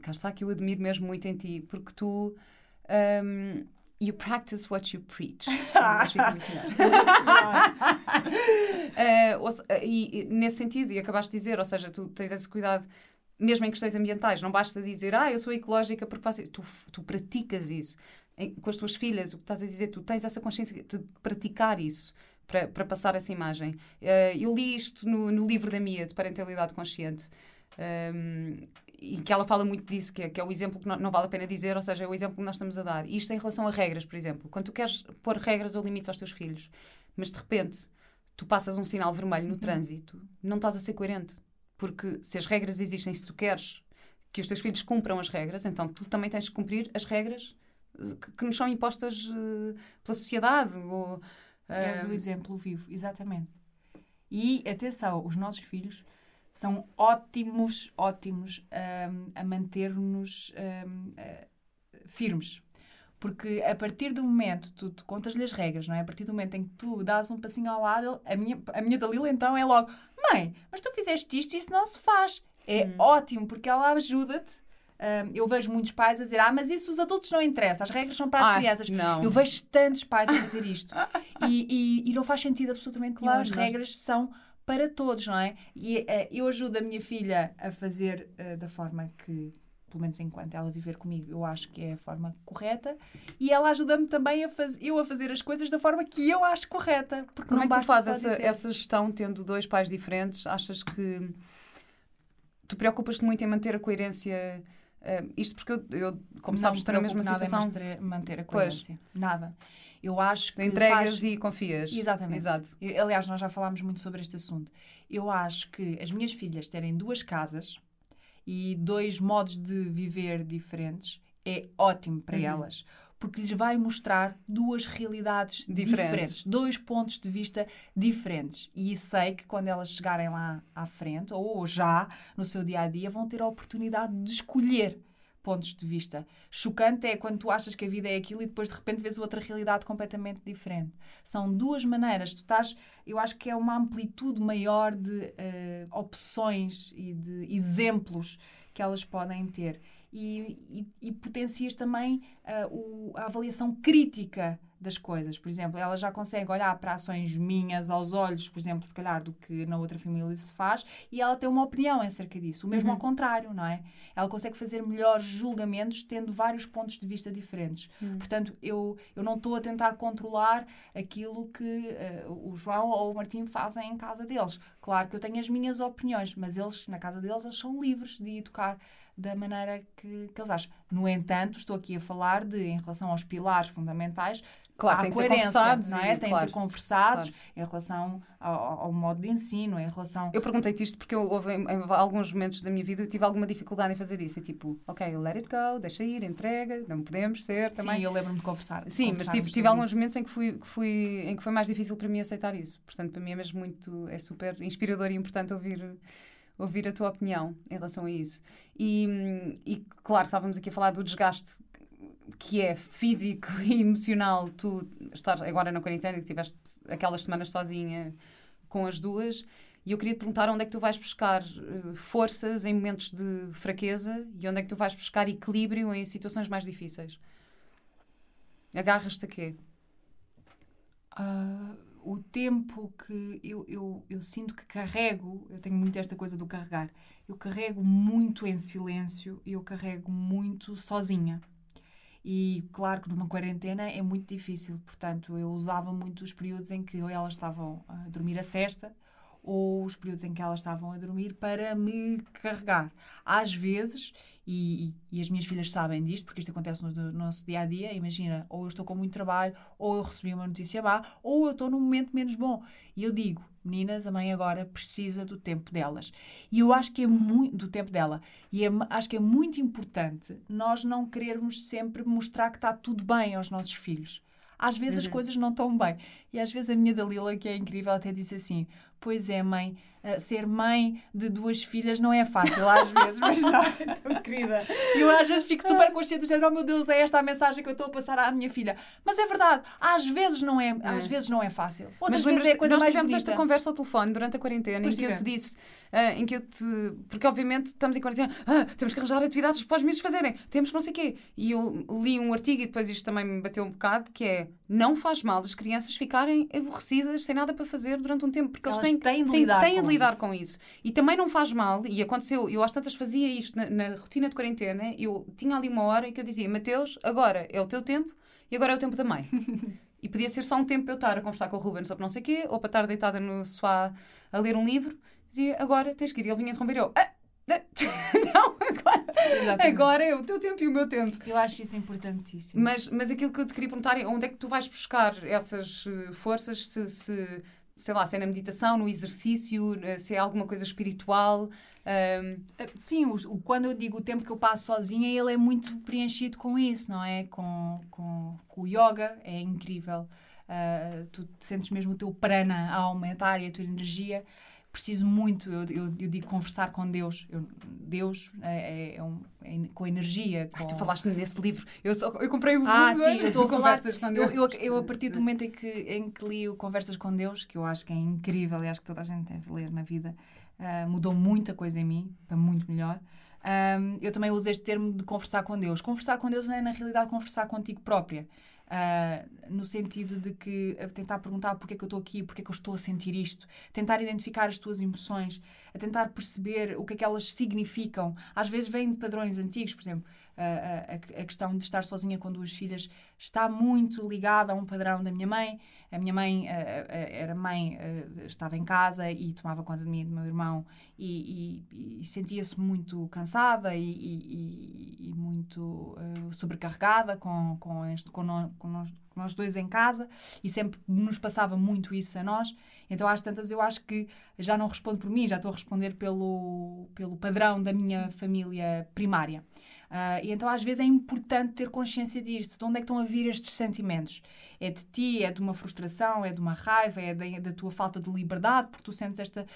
S3: cá está, que eu admiro mesmo muito em ti, porque tu. um, you practice what you preach. [LAUGHS] Eh, ou eh, e, e nesse sentido, e acabaste de dizer, ou seja, tu tens esse cuidado, mesmo em questões ambientais, não basta dizer, ah, eu sou ecológica porque faço isso. Tu, tu praticas isso. Em- com as tuas filhas, o que estás a dizer, tu tens essa consciência de praticar isso. Para, para passar essa imagem. Eh, eu li isto no, no livro da Mia, de Parentalidade Consciente, um, e que ela fala muito disso, que é, que é o exemplo que não, não vale a pena dizer, ou seja, é o exemplo que nós estamos a dar. E isto em relação a regras, por exemplo. Quando tu queres pôr regras ou limites aos teus filhos, mas de repente tu passas um sinal vermelho no trânsito, não estás a ser coerente. Porque se as regras existem, se tu queres que os teus filhos cumpram as regras, então tu também tens de cumprir as regras eh, que, que nos são impostas eh, pela sociedade. Ou,
S4: És
S3: eh,
S4: o exemplo vivo, exatamente. E atenção, os nossos filhos são ótimos, ótimos hum, a manter-nos hum, eh, firmes. Porque a partir do momento, tu, tu contas-lhe as regras, não é? A partir do momento em que tu dás um passinho ao lado, a minha, a minha Dalila então é logo: Mãe, mas tu fizeste isto e isso não se faz. É ótimo, porque ela ajuda-te ah, eu vejo muitos pais a dizer: Ah, mas isso os adultos não interessa, as regras são para as
S3: Ai,
S4: crianças.
S3: não.
S4: Eu vejo tantos pais a fazer isto. [LAUGHS] e, e- e não faz sentido absolutamente nenhum.
S3: Claro,
S4: As
S3: nós-
S4: regras são para todos, não é? E eh, eu ajudo a minha filha a fazer eh, da forma que, pelo menos enquanto ela viver comigo, eu acho que é a forma correta. E ela ajuda-me também a eu a fazer as coisas da forma que eu acho correta. Porque
S3: Como
S4: não
S3: é que tu fazes essa, essa gestão tendo dois pais diferentes? Achas que tu preocupas-te muito em manter a coerência? eh, isto porque eu, eu, como
S4: Não
S3: sabes, estou na mesma
S4: nada em
S3: situação.
S4: manter, a
S3: Pois.
S4: coerência. Nada. Eu acho que
S3: entregas
S4: faz-
S3: e confias.
S4: Exatamente.
S3: Exato.
S4: Eu- Aliás, nós já falámos muito sobre este assunto. Eu acho que as minhas filhas terem duas casas e dois modos de viver diferentes é ótimo para
S3: Uhum.
S4: elas. Porque lhes vai mostrar duas realidades
S3: Diferentes.
S4: diferentes. dois pontos de vista diferentes. E sei que quando elas chegarem lá à frente, ou já no seu dia a dia, vão ter a oportunidade de escolher pontos de vista. Chocante é quando tu achas que a vida é aquilo e depois de repente vês outra realidade completamente diferente. São duas maneiras. Tu estás, eu acho que é uma amplitude maior de eh, opções e de exemplos que elas podem ter. E, e, e potencias também eh, o- a avaliação crítica das coisas. Por exemplo, ela já consegue olhar para ações minhas aos olhos, por exemplo, se calhar, do que na outra família se faz, e ela tem uma opinião acerca disso. O mesmo
S3: Uhum.
S4: ao contrário, não é? Ela consegue fazer melhores julgamentos tendo vários pontos de vista diferentes.
S3: Uhum.
S4: Portanto, eu, eu não estou a tentar controlar aquilo que eh, o João ou o Martim fazem em casa deles. Claro que eu tenho as minhas opiniões, mas eles, na casa deles, eles são livres de educar da maneira que, que eles acham. No entanto, estou aqui a falar de, em relação aos pilares fundamentais,
S3: Claro,
S4: há
S3: tem
S4: coerência, não
S3: e-
S4: é? Tem
S3: claro.
S4: de ser conversados em relação ao, ao modo de ensino, em relação...
S3: Eu perguntei-te isto porque eu, houve em, em alguns momentos da minha vida eu tive alguma dificuldade em fazer isso. E tipo, ok, let it go, deixa ir, entrega, não podemos ser também.
S4: Sim, eu lembro-me de conversar. de
S3: Sim, mas tive, tive alguns
S4: isso.
S3: momentos em que, fui, que fui, em que foi mais difícil para mim aceitar isso. Portanto, para mim é mesmo muito, é super inspirador e importante ouvir, ouvir a tua opinião em relação a isso. E, hum, e claro, estávamos aqui a falar do desgaste que é físico [LAUGHS] e emocional. Tu estás agora na quarentena, que tiveste aquelas semanas sozinha com as duas. E eu queria te perguntar onde é que tu vais buscar eh, forças em momentos de fraqueza e onde é que tu vais buscar equilíbrio em situações mais difíceis. Agarras-te a quê?
S4: Ah, o tempo que eu, eu, eu sinto que carrego, eu tenho muito esta coisa do carregar, eu carrego muito em silêncio e eu carrego muito sozinha. E claro que numa quarentena é muito difícil, portanto eu usava muito os períodos em que ou elas estavam a dormir a cesta ou os períodos em que elas estavam a dormir para me carregar. Às vezes, e, e as minhas filhas sabem disto, porque isto acontece no, no nosso dia a dia, imagina, ou eu estou com muito trabalho, ou eu recebi uma notícia má, ou eu estou num momento menos bom. E eu digo, meninas, a mãe agora precisa do tempo delas. E eu acho que é muito do tempo dela. E é- acho que é muito importante nós não querermos sempre mostrar que está tudo bem aos nossos filhos. Às vezes as coisas não estão bem. E às vezes a minha Dalila, que é incrível, até disse assim: Pois é, mãe, ser mãe de duas filhas não é fácil, às vezes, mas não.
S3: Tão querida.
S4: E eu às vezes fico super consciente do género, oh meu Deus, é esta a mensagem que eu estou a passar à minha filha. Mas é verdade, às vezes não é, às vezes não é fácil. Outras
S3: Mas
S4: vezes é coisa
S3: nós
S4: mais
S3: tivemos
S4: bonita.
S3: esta conversa ao telefone durante a quarentena
S4: Pois
S3: em que eu te disse, ah, em que eu te. Porque obviamente estamos em quarentena, ah, temos que arranjar atividades para os miúdos fazerem, temos que não sei o quê. E eu li um artigo e depois isto também me bateu um bocado, que é não faz mal as crianças ficarem aborrecidas sem nada para fazer durante um tempo, porque
S4: Elas
S3: eles têm,
S4: têm de lidar
S3: têm de lidar
S4: isso.
S3: com isso. E também não faz mal, e aconteceu, eu às tantas fazia isto na, na rotina de quarentena, eu tinha ali uma hora em que eu dizia, Mateus, agora é o teu tempo e agora é o tempo da mãe. [LAUGHS] E podia ser só um tempo para eu estar a conversar com o Ruben sobre não sei o quê, ou para estar deitada no sofá a ler um livro. Dizia, agora tens que ir. E ele vinha interromper eu, ah, ah, [LAUGHS] não, agora,
S4: Exatamente.
S3: agora é o teu tempo e o meu tempo.
S4: Eu acho isso importantíssimo.
S3: Mas, mas aquilo que eu te queria perguntar é onde é que tu vais buscar essas eh, forças, se, se, sei lá, se é na meditação, no exercício, eh, se é alguma coisa espiritual. ahm,
S4: Uh, Sim, o, o- quando eu digo o tempo que eu passo sozinha, ele é muito preenchido com isso, não é? Com, com, com o yoga, é incrível. Uh, tu sentes mesmo o teu prana a aumentar e a tua energia. Preciso muito, eu, eu, eu digo conversar com Deus. Eu- Deus é, é um- é com energia.
S3: ai,
S4: com-
S3: tu falaste nesse livro. Eu, só, eu comprei o
S4: Ah,
S3: livro
S4: sim, eu estou a falar. Eu, eu, a partir do momento em que, em que li o Conversas com Deus, que eu acho que é incrível e acho que toda a gente deve ler na vida, ah, mudou muita coisa em mim, para muito melhor. Um, eu também uso este termo de conversar com Deus. Conversar com Deus não é, na realidade, conversar contigo própria. Uh, no sentido de que tentar perguntar porque é que eu estou aqui, porque é que eu estou a sentir isto, tentar identificar as tuas emoções, a tentar perceber o que é que elas significam. Às vezes vêm de padrões antigos, por exemplo, a, a, questão de estar sozinha com duas filhas está muito ligada a um padrão da minha mãe. A minha mãe era mãe, estava em casa e tomava conta de mim e do meu irmão e, e, e sentia-se muito cansada e, e muito uh, sobrecarregada com, com, este, com, no, com, nós, nós dois em casa e sempre nos passava muito isso a nós. Então, às tantas, eu acho que já não respondo por mim, já estou a responder pelo, pelo padrão da minha família primária. Uh, e então, às vezes, é importante ter consciência disso. De onde é que estão a vir estes sentimentos? É de ti, é de uma frustração, é de uma raiva, é da, da tua falta de liberdade, porque tu sentes esta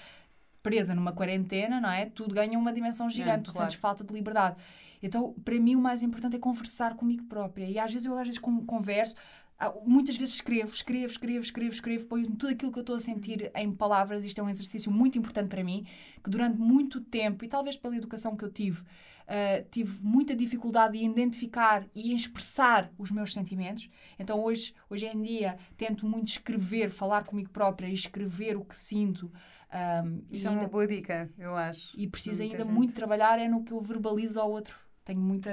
S4: presa numa quarentena, não é? Tudo ganha uma dimensão gigante, é, tu claro. sentes falta de liberdade. Então, para mim, o mais importante é conversar comigo própria. E às vezes eu às vezes converso, ah, muitas vezes escrevo, escrevo, escrevo, escrevo, escrevo, ponho tudo aquilo que eu estou a sentir em palavras. Isto é um exercício muito importante para mim, que durante muito tempo, e talvez pela educação que eu tive, uh, tive muita dificuldade em identificar e em expressar os meus sentimentos. Então hoje, hoje em dia tento muito escrever, falar comigo própria e escrever o que sinto.
S3: Um, Isso é ainda, uma boa dica, eu acho.
S4: E preciso ainda gente. muito trabalhar é no que eu verbalizo ao outro. Tenho, muita,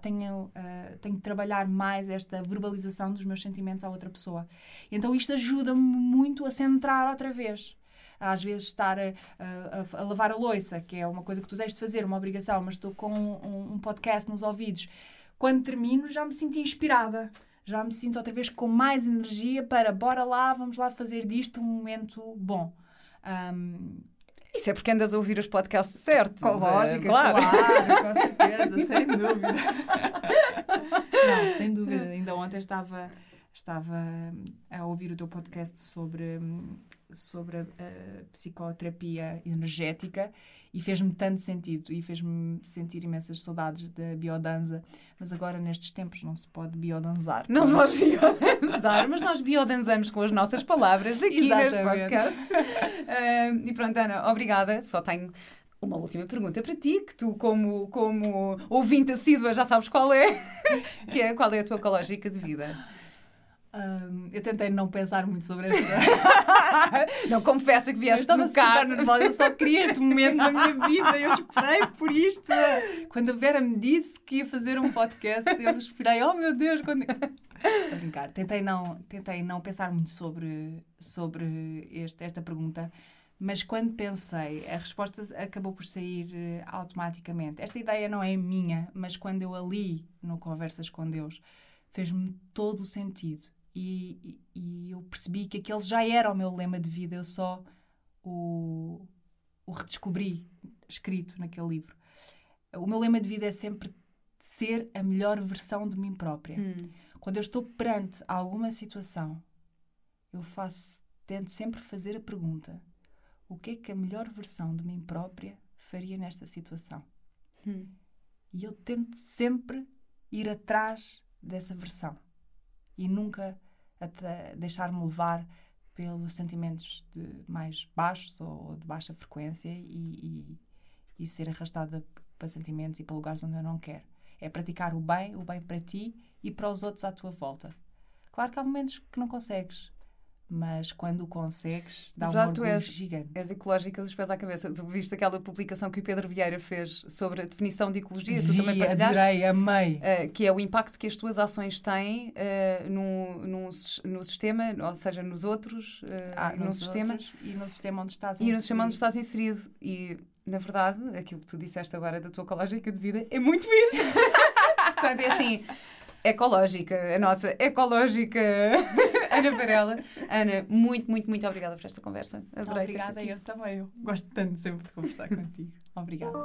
S4: tenho, uh, tenho de trabalhar mais esta verbalização dos meus sentimentos à outra pessoa. Então isto ajuda-me muito a centrar outra vez às vezes estar a, a, a, lavar a louça, que é uma coisa que tu tens de fazer, uma obrigação, mas estou com um, um podcast nos ouvidos. Quando termino, já me sinto inspirada já me sinto outra vez com mais energia para bora lá, vamos lá fazer disto um momento bom. Um,
S3: isso é porque andas a ouvir os podcasts certos.
S4: Com lógica, é, claro. claro, com [LAUGHS] certeza, sem dúvida. [LAUGHS] Não, sem dúvida. Ainda ontem estava, estava a ouvir o teu podcast sobre sobre a, a psicoterapia energética e fez-me tanto sentido e fez-me sentir imensas saudades da biodanza, mas agora nestes tempos não se pode biodanzar.
S3: Não se pode biodanzar, mas nós biodanzamos com as nossas palavras aqui neste podcast. Uh, e pronto, Ana, obrigada. Só tenho uma última pergunta para ti, que tu, como, como ouvinte assídua, já sabes qual é, [LAUGHS] que é qual é a tua ecológica de vida.
S4: Um, eu tentei não pensar muito sobre esta. [LAUGHS]
S3: não, confessa que vieste
S4: eu estava super nervosa, eu só queria este momento na minha vida, eu esperei por isto. Quando a Vera me disse que ia fazer um podcast, eu esperei, oh meu Deus, quando. A brincar, tentei não, tentei não pensar muito sobre, sobre este, esta pergunta, mas quando pensei, a resposta acabou por sair uh, automaticamente. Esta ideia não é minha, mas quando eu a li no Conversas com Deus, fez-me todo o sentido e, e, eu percebi que aquele já era o meu lema de vida, eu só o, o redescobri escrito naquele livro. O meu lema de vida é sempre ser a melhor versão de mim própria. Hum. Quando eu estou perante alguma situação, eu faço, tento sempre fazer a pergunta: o que é que a melhor versão de mim própria faria nesta situação? Hum. E eu tento sempre ir atrás dessa versão e nunca até deixar-me levar pelos sentimentos de mais baixos ou de baixa frequência e, e, e ser arrastada para sentimentos e para lugares onde eu não quero. É praticar o bem, o bem para ti e para os outros à tua volta. Claro que há momentos que não consegues, mas quando o consegues, dá verdade, um orgulho és, gigante.
S3: És ecológica dos pés à cabeça. Tu viste aquela publicação que o Pedro Vieira fez sobre a definição de ecologia?
S4: Vi, tu também adorei, amei.
S3: Uh, que é o impacto que as tuas ações têm uh, no, no, no sistema, ou seja, nos outros, uh,
S4: ah, no sistema. e no sistema onde estás
S3: inserido. E no sistema onde estás inserido. E, na verdade, aquilo que tu disseste agora da tua ecológica de vida é muito isso. [LAUGHS] Portanto, é assim ecológica, a nossa ecológica [LAUGHS] Ana Varela. Ana, muito, muito, muito obrigada por esta conversa.
S4: Adorei obrigada, eu também. Eu gosto tanto sempre de conversar contigo. Obrigada.